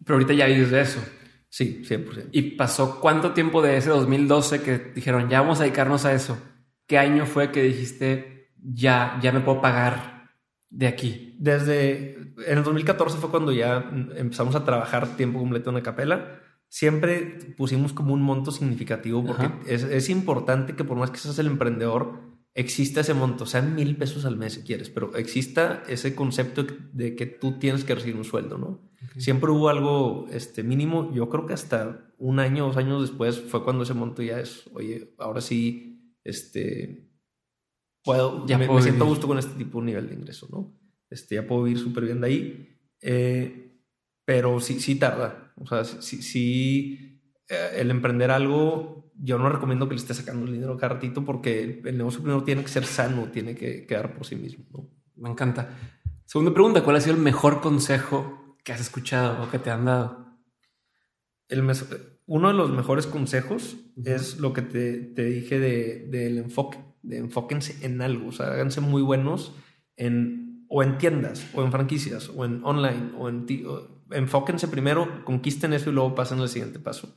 Pero ahorita ya vives de eso. Sí, 100%. ¿Y pasó cuánto tiempo de ese 2012 que dijeron, ya vamos a dedicarnos a eso? ¿Qué año fue que dijiste, ya, ya me puedo pagar de aquí? Desde en el 2014 fue cuando ya empezamos a trabajar tiempo completo en Acapela. Siempre pusimos como un monto significativo porque es, es importante que por más que seas el emprendedor, exista ese monto, sean mil pesos al mes si quieres, pero exista ese concepto de que tú tienes que recibir un sueldo, ¿no? Siempre hubo algo este, mínimo. Yo creo que hasta un año, dos años después fue cuando ese monto ya es, oye, ahora sí este, puedo, Ya me, puedo me siento a gusto con este tipo de nivel de ingreso, ¿no? Este, ya puedo vivir súper bien de ahí. Eh, pero sí, sí tarda. O sea, sí, sí, eh, el emprender algo, yo no recomiendo que le esté sacando el dinero cada ratito porque el negocio primero tiene que ser sano, tiene que quedar por sí mismo, ¿no? Me encanta. Segunda pregunta, ¿cuál ha sido el mejor consejo que has escuchado o que te han dado? El uno de los mejores consejos es lo que te, te dije de- del enfoque, de enfóquense en algo, o sea, háganse muy buenos en, o en tiendas, o en franquicias, o en online, o en... ti- o- enfóquense primero, conquisten eso y luego pasen al siguiente paso.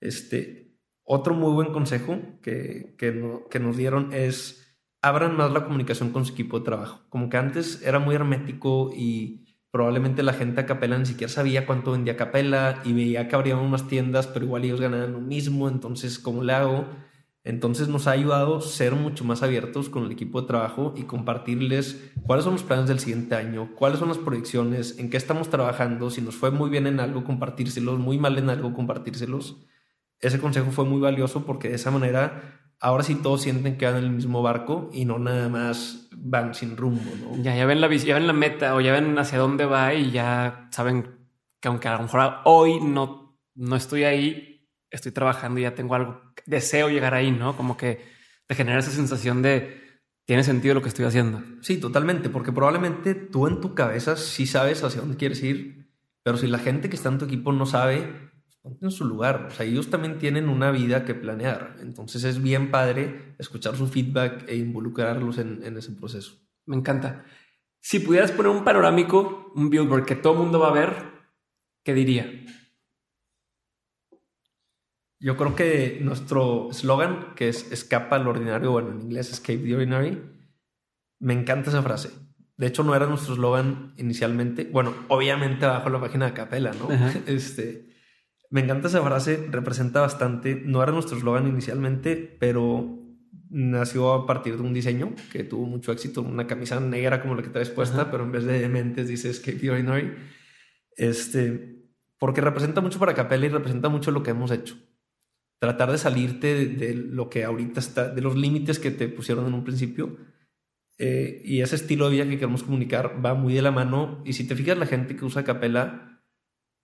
Este, otro muy buen consejo que, que, no- que nos dieron es abran más la comunicación con su equipo de trabajo. Como que antes era muy hermético y probablemente la gente a Capela ni siquiera sabía cuánto vendía Capela y veía que abrían unas tiendas, pero igual ellos ganaban lo mismo, entonces, ¿cómo le hago? Entonces nos ha ayudado ser mucho más abiertos con el equipo de trabajo y compartirles cuáles son los planes del siguiente año, cuáles son las proyecciones, en qué estamos trabajando, si nos fue muy bien en algo, compartírselos, muy mal en algo, compartírselos. Ese consejo fue muy valioso porque de esa manera ahora sí todos sienten que van en el mismo barco y no nada más van sin rumbo, ¿no? Ya, ya ven la ya ven la meta o ya ven hacia dónde va y ya saben que aunque a lo mejor hoy no, no estoy ahí, estoy trabajando y ya tengo algo, deseo llegar ahí, ¿no? Como que te genera esa sensación de tiene sentido lo que estoy haciendo. Sí, totalmente, porque probablemente tú en tu cabeza sí sabes hacia dónde quieres ir, pero si la gente que está en tu equipo no sabe, ponte en su lugar. O sea, ellos también tienen una vida que planear. Entonces es bien padre escuchar su feedback e involucrarlos en, en ese proceso. Me encanta. Si pudieras poner un panorámico, un billboard que todo el mundo va a ver, ¿qué diría? Yo creo que nuestro eslogan, que es escapa al ordinario, bueno, en inglés escape the ordinary, me encanta esa frase. De hecho, no era nuestro eslogan inicialmente. Bueno, obviamente abajo la página de Capela, ¿no? Ajá. Este, me encanta esa frase, representa bastante. No era nuestro eslogan inicialmente, pero nació a partir de un diseño que tuvo mucho éxito. Una camisa negra como la que traes puesta, Ajá. pero en vez de dementes dice escape the ordinary. Este, porque representa mucho para Capela y representa mucho lo que hemos hecho tratar de salirte de, de lo que ahorita está, de los límites que te pusieron en un principio. Eh, y ese estilo de vida que queremos comunicar va muy de la mano. Y si te fijas, la gente que usa capela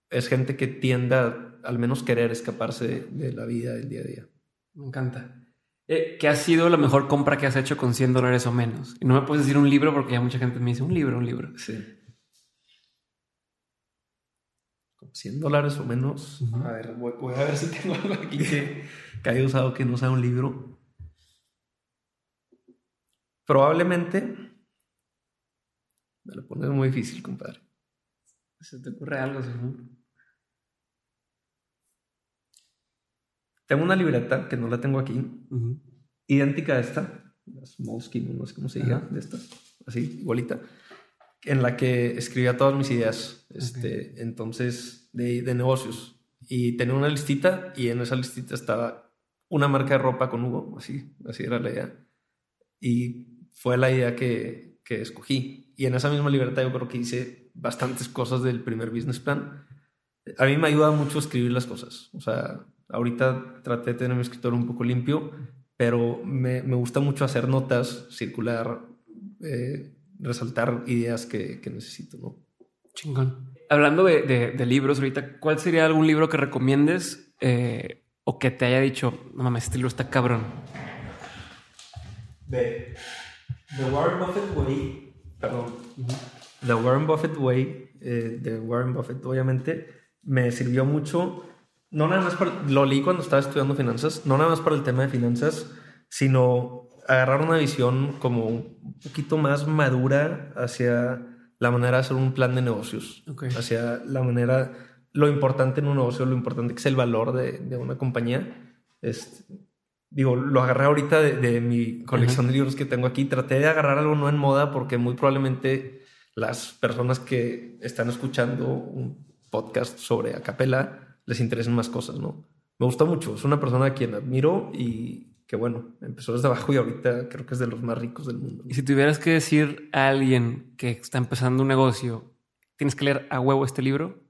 es gente que tiende a al menos querer escaparse de, de la vida del día a día. Me encanta. Eh, ¿Qué ha sido la mejor compra que has hecho con 100 dólares o menos? Y no me puedes decir un libro porque ya mucha gente me dice un libro, un libro. Sí. Como 100 dólares o menos. A ver, voy, voy a ver si tengo algo aquí que, que haya usado que no sea un libro. Probablemente. Me lo pones muy difícil, compadre. ¿Se te ocurre algo? seguro? Tengo una libreta que no la tengo aquí, idéntica a esta, la Moleskine, no sé cómo se diga, de estas, así, igualita, en la que escribía todas mis ideas, este, entonces, de, de negocios. Y tenía una listita y en esa listita estaba una marca de ropa con Hugo, así, así era la idea. Y fue la idea que, que escogí. Y en esa misma libreta yo creo que hice bastantes cosas del primer business plan. A mí me ayuda mucho escribir las cosas. O sea, ahorita traté de tener mi escritorio un poco limpio, pero me, me gusta mucho hacer notas, circular, eh, resaltar ideas que, que necesito, ¿no? Chingón. Hablando de, de- de libros ahorita, ¿cuál sería algún libro que recomiendes eh, o que te haya dicho, no mames, este libro está cabrón? The, The Warren Buffett Way, perdón, The Warren Buffett Way, eh, de Warren Buffett, obviamente, me sirvió mucho, no nada más para, lo leí cuando estaba estudiando finanzas, no nada más para el tema de finanzas, sino agarrar una visión como un poquito más madura hacia la manera de hacer un plan de negocios, hacia la manera, lo importante en un negocio, lo importante que es el valor de, de una compañía. Este, digo, lo agarré ahorita de, de mi colección de libros que tengo aquí. Traté de agarrar algo no en moda porque muy probablemente las personas que están escuchando un podcast sobre acapela les interesen más cosas, ¿no? Me gusta mucho. Es una persona a quien admiro y que, bueno, empezó desde abajo y ahorita creo que es de los más ricos del mundo. Y si tuvieras que decir a alguien que está empezando un negocio, tienes que leer a huevo este libro,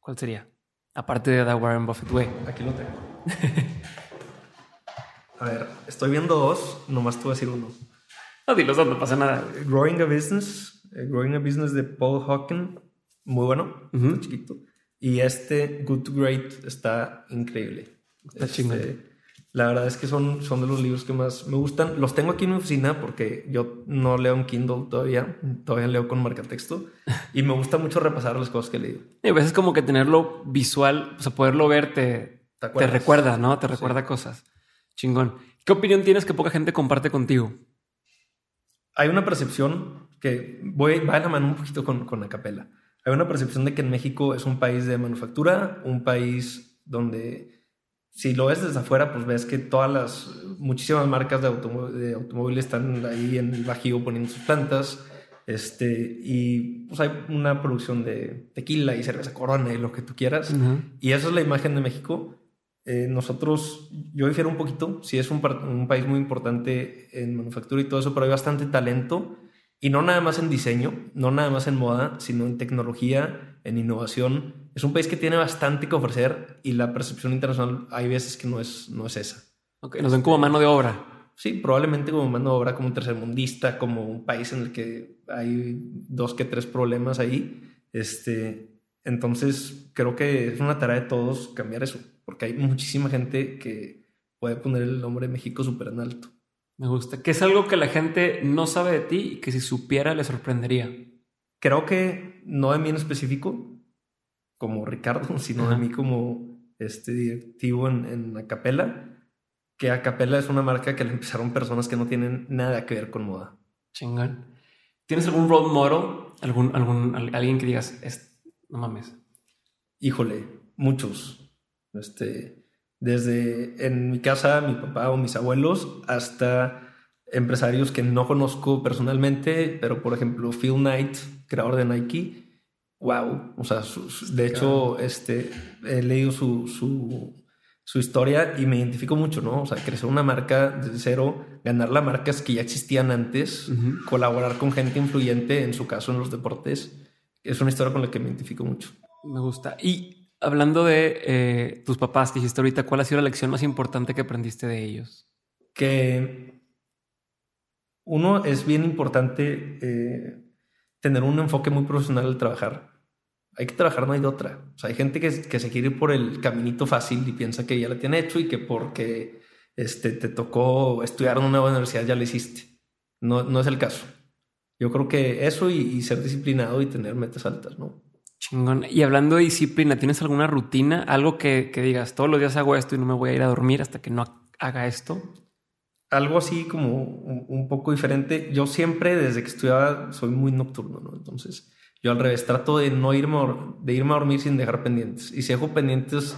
¿cuál sería? Aparte de The Warren Buffett Way. Aquí lo tengo. A ver, estoy viendo dos, nomás te voy a decir uno. No, dilos dos, no pasa nada. Growing a Business, eh, Growing a Business de Paul Hawken, muy bueno, está chiquito. Y este Good to Great está increíble. Está Este, chingón. La verdad es que son, son de los libros que más me gustan. Los tengo aquí en mi oficina porque yo no leo en Kindle todavía, todavía leo con marcatexto y me gusta mucho repasar las cosas que he leído. Y a veces como que tenerlo visual, o sea, poderlo ver te, ¿Te recuerda, ¿no? Te recuerda cosas. Chingón. ¿Qué opinión tienes que poca gente comparte contigo? Hay una percepción que voy, va de la mano un poquito con, con Acapela. Hay una percepción de que en México es un país de manufactura, un país donde si lo ves desde afuera, pues ves que todas las, muchísimas marcas de, automó- de automóviles están ahí en el Bajío poniendo sus plantas. Este, y pues hay una producción de tequila y cerveza corona y lo que tú quieras. Y esa es la imagen de México. Eh, nosotros, yo difiero un poquito, sí es un, un país muy importante en manufactura y todo eso, pero hay bastante talento. Y no nada más en diseño, no nada más en moda, sino en tecnología, en innovación. Es un país que tiene bastante que ofrecer y la percepción internacional hay veces que no es, no es esa. Ok, nos ven como mano de obra. Sí, probablemente como mano de obra, como un tercermundista, como un país en el que hay dos que tres problemas ahí. Este, entonces, creo que es una tarea de todos cambiar eso, porque hay muchísima gente que puede poner el nombre de México súper en alto. Me gusta. Que es algo que la gente no sabe de ti y que si supiera le sorprendería. Creo que no de mí en específico, como Ricardo, sino de Ajá. mí como este directivo en, en Acapela, que Acapela es una marca que le empezaron personas que no tienen nada que ver con moda. Chingón. ¿Tienes algún role model? ¿Algún, algún, al- alguien que digas, "Es- no mames? Híjole, muchos. Este, desde en mi casa, mi papá o mis abuelos, hasta empresarios que no conozco personalmente, pero por ejemplo, Phil Knight, creador de Nike. Wow. O sea, su- su- de hecho, este, he leído su, su, su historia y me identifico mucho, ¿no? O sea, crecer una marca desde cero, ganar las marcas que ya existían antes, Ujú. colaborar con gente influyente, en su caso en los deportes. Es una historia con la que me identifico mucho. Me gusta. Y hablando de eh, tus papás que dijiste ahorita, ¿cuál ha sido la lección más importante que aprendiste de ellos? que uno es bien importante eh, tener un enfoque muy profesional al trabajar. Hay que trabajar, no hay de otra. O sea, hay gente que, que se quiere ir por el caminito fácil y piensa que ya lo tiene hecho y que porque este, te tocó estudiar en una universidad ya lo hiciste. No, no es el caso. Yo creo que eso y, y ser disciplinado y tener metas altas, ¿no? Chingón. Y hablando de disciplina, ¿tienes alguna rutina? Algo que, que digas, todos los días hago esto y no me voy a ir a dormir hasta que no haga esto. algo así como un, un poco diferente. Yo siempre, desde que estudiaba, soy muy nocturno, ¿no? Entonces, yo al revés, trato de no irme a, de irme a dormir sin dejar pendientes. Y si dejo pendientes,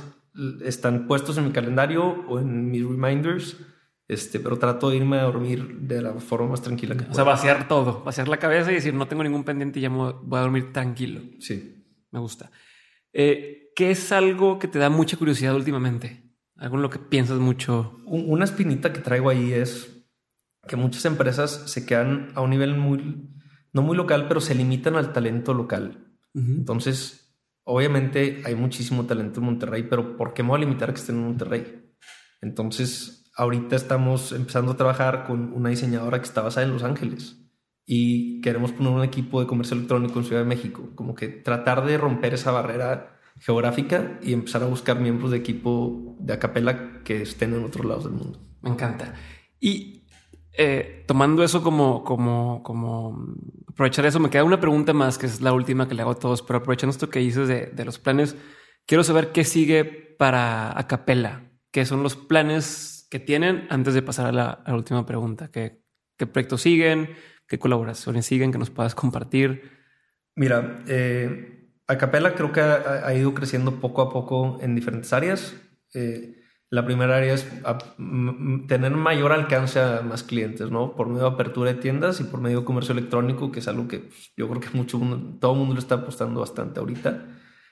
están puestos en mi calendario o en mis reminders, este, pero trato de irme a dormir de la forma más tranquila que O sea, vaciar todo, vaciar la cabeza y decir, no tengo ningún pendiente y ya me voy a dormir tranquilo. Sí. Me gusta. Eh, ¿Qué es algo que te da mucha curiosidad últimamente? Algo en lo que piensas mucho. Un- Una espinita que traigo ahí es que muchas empresas se quedan a un nivel muy, no muy local, pero se limitan al talento local. Entonces, obviamente hay muchísimo talento en Monterrey, pero ¿por qué me voy a limitar a que estén en Monterrey? Entonces, ahorita estamos empezando a trabajar con una diseñadora que está basada en Los Ángeles y queremos poner un equipo de comercio electrónico en Ciudad de México, como que tratar de romper esa barrera geográfica y empezar a buscar miembros de equipo de Acapela que estén en otros lados del mundo. Me encanta. Y eh, tomando eso como, como, como aprovechar eso, me queda una pregunta más, que es la última que le hago a todos, pero aprovechando esto que dices de, de los planes, quiero saber qué sigue para Acapela, qué son los planes que tienen antes de pasar a la, a la última pregunta, ¿Qué, qué proyectos siguen, qué colaboraciones siguen que nos puedas compartir. Mira, eh, Acapela creo que ha, ha ido creciendo poco a poco en diferentes áreas. Eh, la primera área es a- tener mayor alcance a más clientes, ¿no? Por medio de apertura de tiendas y por medio de comercio electrónico, que es algo que pues, yo creo que mucho todo el mundo le está apostando bastante ahorita.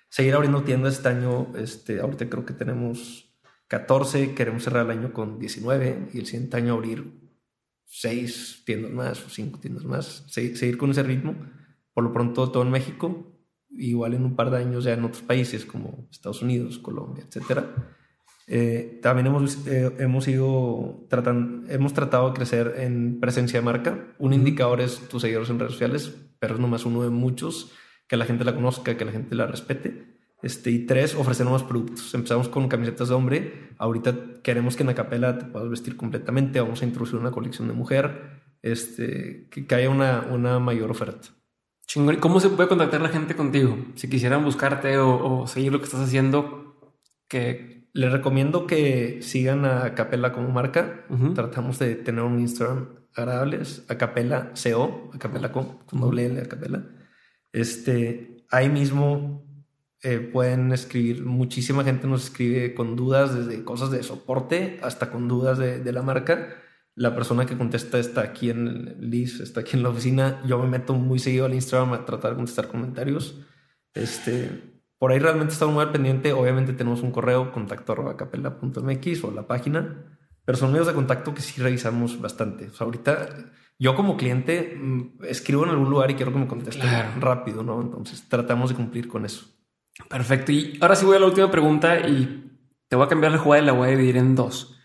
Seguir abriendo tiendas este año, este, ahorita creo que tenemos 14, queremos cerrar el año con 19 y el siguiente año abrir 6 tiendas más o 5 tiendas más. Se- seguir con ese ritmo por lo pronto todo en México, igual en un par de años ya en otros países como Estados Unidos, Colombia, etcétera. Eh, también hemos, eh, hemos ido tratando, hemos tratado de crecer en presencia de marca. Un indicador es tus seguidores en redes sociales, pero es nomás uno de muchos, que la gente la conozca, que la gente la respete. Este, y tres, ofrecer nuevos productos. Empezamos con camisetas de hombre. Ahorita queremos que en la capela te puedas vestir completamente. Vamos a introducir una colección de mujer. Este, que, haya una, una mayor oferta. Chingón. ¿Cómo se puede contactar la gente contigo? Si quisieran buscarte o, seguir lo que estás haciendo, que... Les recomiendo que sigan a Capela como marca. Tratamos de tener un Instagram agradable. A Capela CO, a Capela con, con doble L, a Capela. Este, ahí mismo eh, pueden escribir, muchísima gente nos escribe con dudas, desde cosas de soporte hasta con dudas de, la marca. La persona que contesta está aquí en LIS, está aquí en la oficina. Yo me meto muy seguido al Instagram a tratar de contestar comentarios. Este, por ahí realmente estamos muy al pendiente. Obviamente tenemos un correo, contacto o la página. Pero son medios de contacto que sí revisamos bastante. ahorita yo como cliente mm, escribo en algún lugar y quiero que me contesten rápido, ¿no? Entonces tratamos de cumplir con eso. Perfecto. Y ahora sí voy a la última pregunta y te voy a cambiar la jugada y la voy a dividir en dos.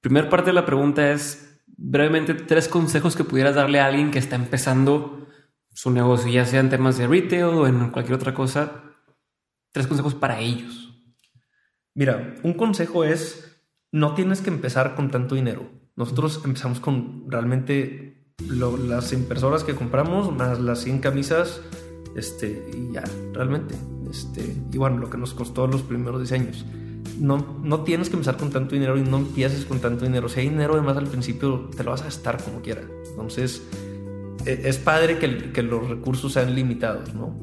Primera parte de la pregunta es brevemente tres consejos que pudieras darle a alguien que está empezando su negocio, ya sea en temas de retail o en cualquier otra cosa. Tres consejos para ellos. Mira, un consejo es no tienes que empezar con tanto dinero. Nosotros empezamos con realmente las impresoras que compramos más las 100 camisas este, y ya, realmente. Este, y bueno, lo que nos costó los primeros diseños. No, no tienes que empezar con tanto dinero y no empieces con tanto dinero. Si hay dinero, además al principio te lo vas a gastar como quiera. Entonces, e, es padre que, que los recursos sean limitados, ¿no?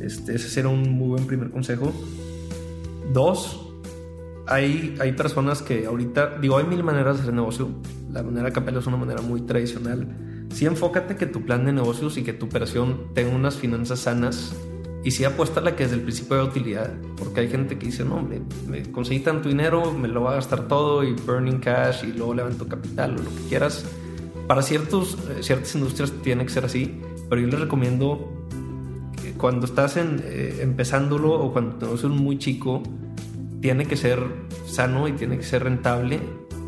Este, ese será un muy buen primer consejo. Dos, hay, hay personas que ahorita, digo, hay mil maneras de hacer negocio. La manera capela es una manera muy tradicional sí enfócate que tu plan de negocios y que tu operación tenga unas finanzas sanas y sí apuesta la que desde el principio de utilidad, porque hay gente que dice, no, hombre, me conseguí tanto dinero, me lo voy a gastar todo y burning cash y luego levanto capital o lo que quieras. Para ciertos, eh, ciertas industrias tiene que ser así, pero yo les recomiendo que cuando estás en, eh, empezándolo o cuando tu negocio es muy chico, tiene que ser sano y tiene que ser rentable,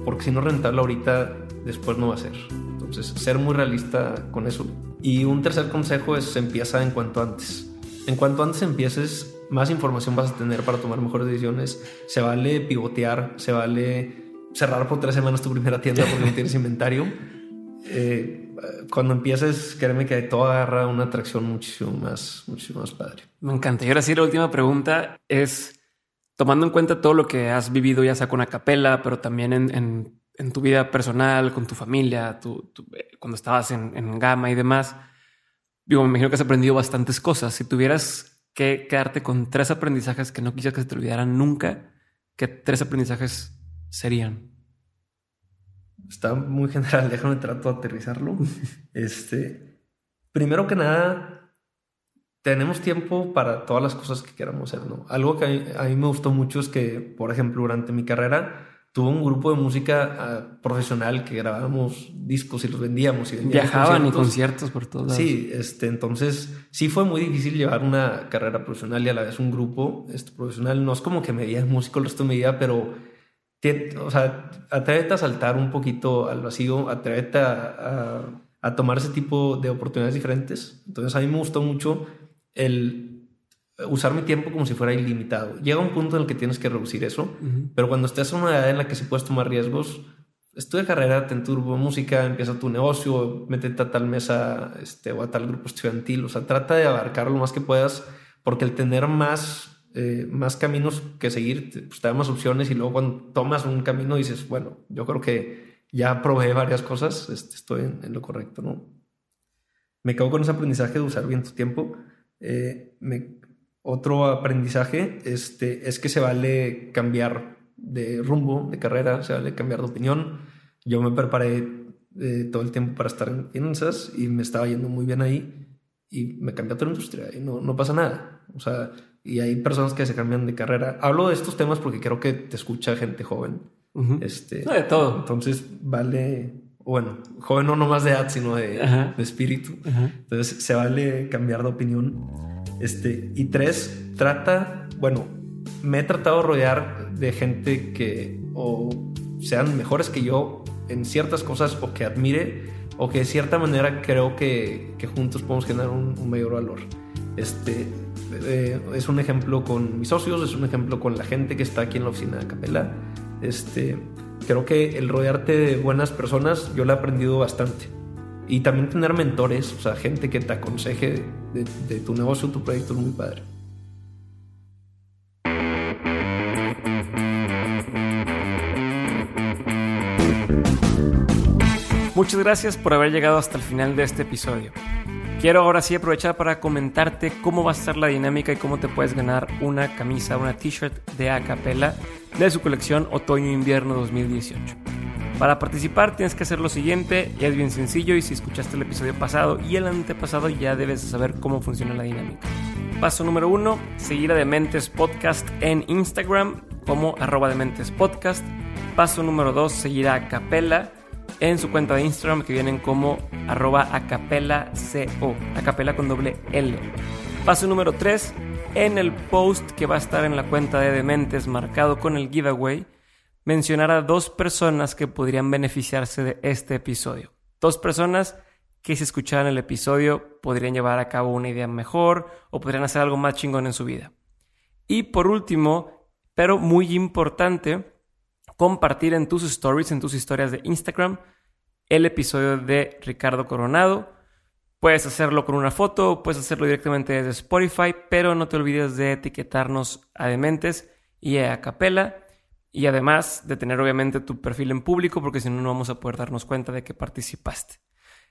porque si no rentable ahorita, después no va a ser. Entonces, ser muy realista con eso. Y un tercer consejo es empieza en cuanto antes. En cuanto antes empieces, más información vas a tener para tomar mejores decisiones. Se vale pivotear, se vale cerrar por tres semanas tu primera tienda porque no tienes inventario. Eh, cuando empieces, créeme que todo agarra una atracción muchísimo más, muchísimo más padre. Me encanta. Y ahora sí, la última pregunta es, tomando en cuenta todo lo que has vivido, ya sea con Acapela, pero también en en tu vida personal, con tu familia, eh, cuando estabas en, en, Gama y demás, digo, me imagino que has aprendido bastantes cosas. Si tuvieras que quedarte con tres aprendizajes que no quisieras que se te olvidaran nunca, ¿qué tres aprendizajes serían? Está muy general, déjame trato de aterrizarlo. este, primero que nada, tenemos tiempo para todas las cosas que queramos hacer, ¿no? Algo que a mí me gustó mucho es que, por ejemplo, durante mi carrera, tuvo un grupo de música ah, profesional que grabábamos discos y los vendíamos. Y Viajaban y conciertos por todos Sí, este, entonces sí fue muy difícil llevar una carrera profesional y a la vez un grupo este, profesional. No es como que me diera músico el resto de mi vida, pero o sea, atrévete a saltar un poquito al vacío, atrévete a, a tomar ese tipo de oportunidades diferentes. Entonces a mí me gustó mucho el usar mi tiempo como si fuera ilimitado. Llega un punto en el que tienes que reducir eso, pero cuando estés en una edad en la que sí puedes tomar riesgos, estudia carrera, ten turbo música, empieza tu negocio, métete a tal mesa este, o a tal grupo estudiantil, o sea, trata de abarcar lo más que puedas, porque el tener más, eh, más caminos que seguir, pues te da más opciones y luego cuando tomas un camino dices, bueno, yo creo que ya probé varias cosas, este, estoy en, lo correcto, ¿no? Me quedo con ese aprendizaje de usar bien tu tiempo. Eh, me, otro aprendizaje este, es que se vale cambiar de rumbo, de carrera, se vale cambiar de opinión. Yo me preparé eh, todo el tiempo para estar en finanzas y me estaba yendo muy bien ahí y me cambié a otra industria y no, no pasa nada. O sea, y hay personas que se cambian de carrera. Hablo de estos temas porque creo que te escucha gente joven. este, de todo. Entonces vale, bueno, joven no nomás de edad, sino de, de espíritu. Entonces se vale cambiar de opinión. Este, y tres, trata, bueno, me he tratado de rodear de gente que o sean mejores que yo en ciertas cosas o que admire o que de cierta manera creo que, juntos podemos generar un, un mayor valor. Este, eh, es un ejemplo con mis socios, es un ejemplo con la gente que está aquí en la oficina de Capela. Este, creo que el rodearte de buenas personas yo lo he aprendido bastante. Y también tener mentores, o sea, gente que te aconseje de, tu negocio, tu proyecto es muy padre. Muchas gracias por haber llegado hasta el final de este episodio. Quiero ahora sí aprovechar para comentarte cómo va a ser la dinámica y cómo te puedes ganar una camisa, una t-shirt de Acapella de su colección Otoño-Invierno 2018. Para participar tienes que hacer lo siguiente, y es bien sencillo y si escuchaste el episodio pasado y el antepasado ya debes saber cómo funciona la dinámica. Paso número uno, seguir a Dementes Podcast en Instagram como arroba Dementes Podcast. Paso número dos, seguir a Acapella en su cuenta de Instagram que vienen como arroba acapela con doble L. Paso número 3, en el post que va a estar en la cuenta de Dementes marcado con el giveaway, mencionar a dos personas que podrían beneficiarse de este episodio. Dos personas que si escucharan el episodio podrían llevar a cabo una idea mejor o podrían hacer algo más chingón en su vida. Y por último, pero muy importante, compartir en tus stories, en tus historias de Instagram, el episodio de Ricardo Coronado. Puedes hacerlo con una foto, puedes hacerlo directamente desde Spotify, pero no te olvides de etiquetarnos a Dementes y a Capela. Y además de tener obviamente tu perfil en público, porque si no, no vamos a poder darnos cuenta de que participaste.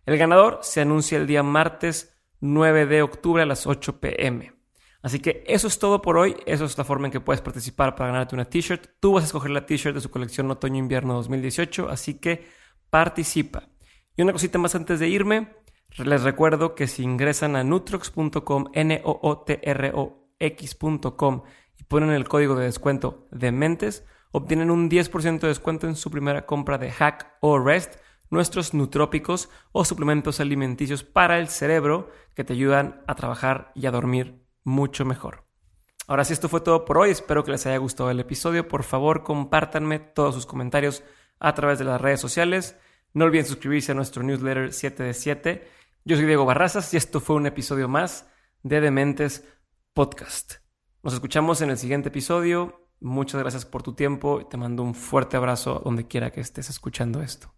El ganador se anuncia el día martes 9 de octubre a las 8 pm. Así que eso es todo por hoy. Eso es la forma en que puedes participar para ganarte una t-shirt. Tú vas a escoger la t-shirt de su colección Otoño-Invierno 2018. Así que participa. Y una cosita más antes de irme. Les recuerdo que si ingresan a nutrox.com, n o o t r o x.com y ponen el código de descuento de mentes, obtienen un 10% de descuento en su primera compra de Hack o Rest, nuestros nutrópicos o suplementos alimenticios para el cerebro que te ayudan a trabajar y a dormir mucho mejor. Ahora sí, esto fue todo por hoy. Espero que les haya gustado el episodio. Por favor, compártanme todos sus comentarios a través de las redes sociales. No olviden suscribirse a nuestro newsletter 7 de 7. Yo soy Diego Barrazas y esto fue un episodio más de Dementes Podcast. Nos escuchamos en el siguiente episodio. Muchas gracias por tu tiempo. Te mando un fuerte abrazo donde quiera que estés escuchando esto.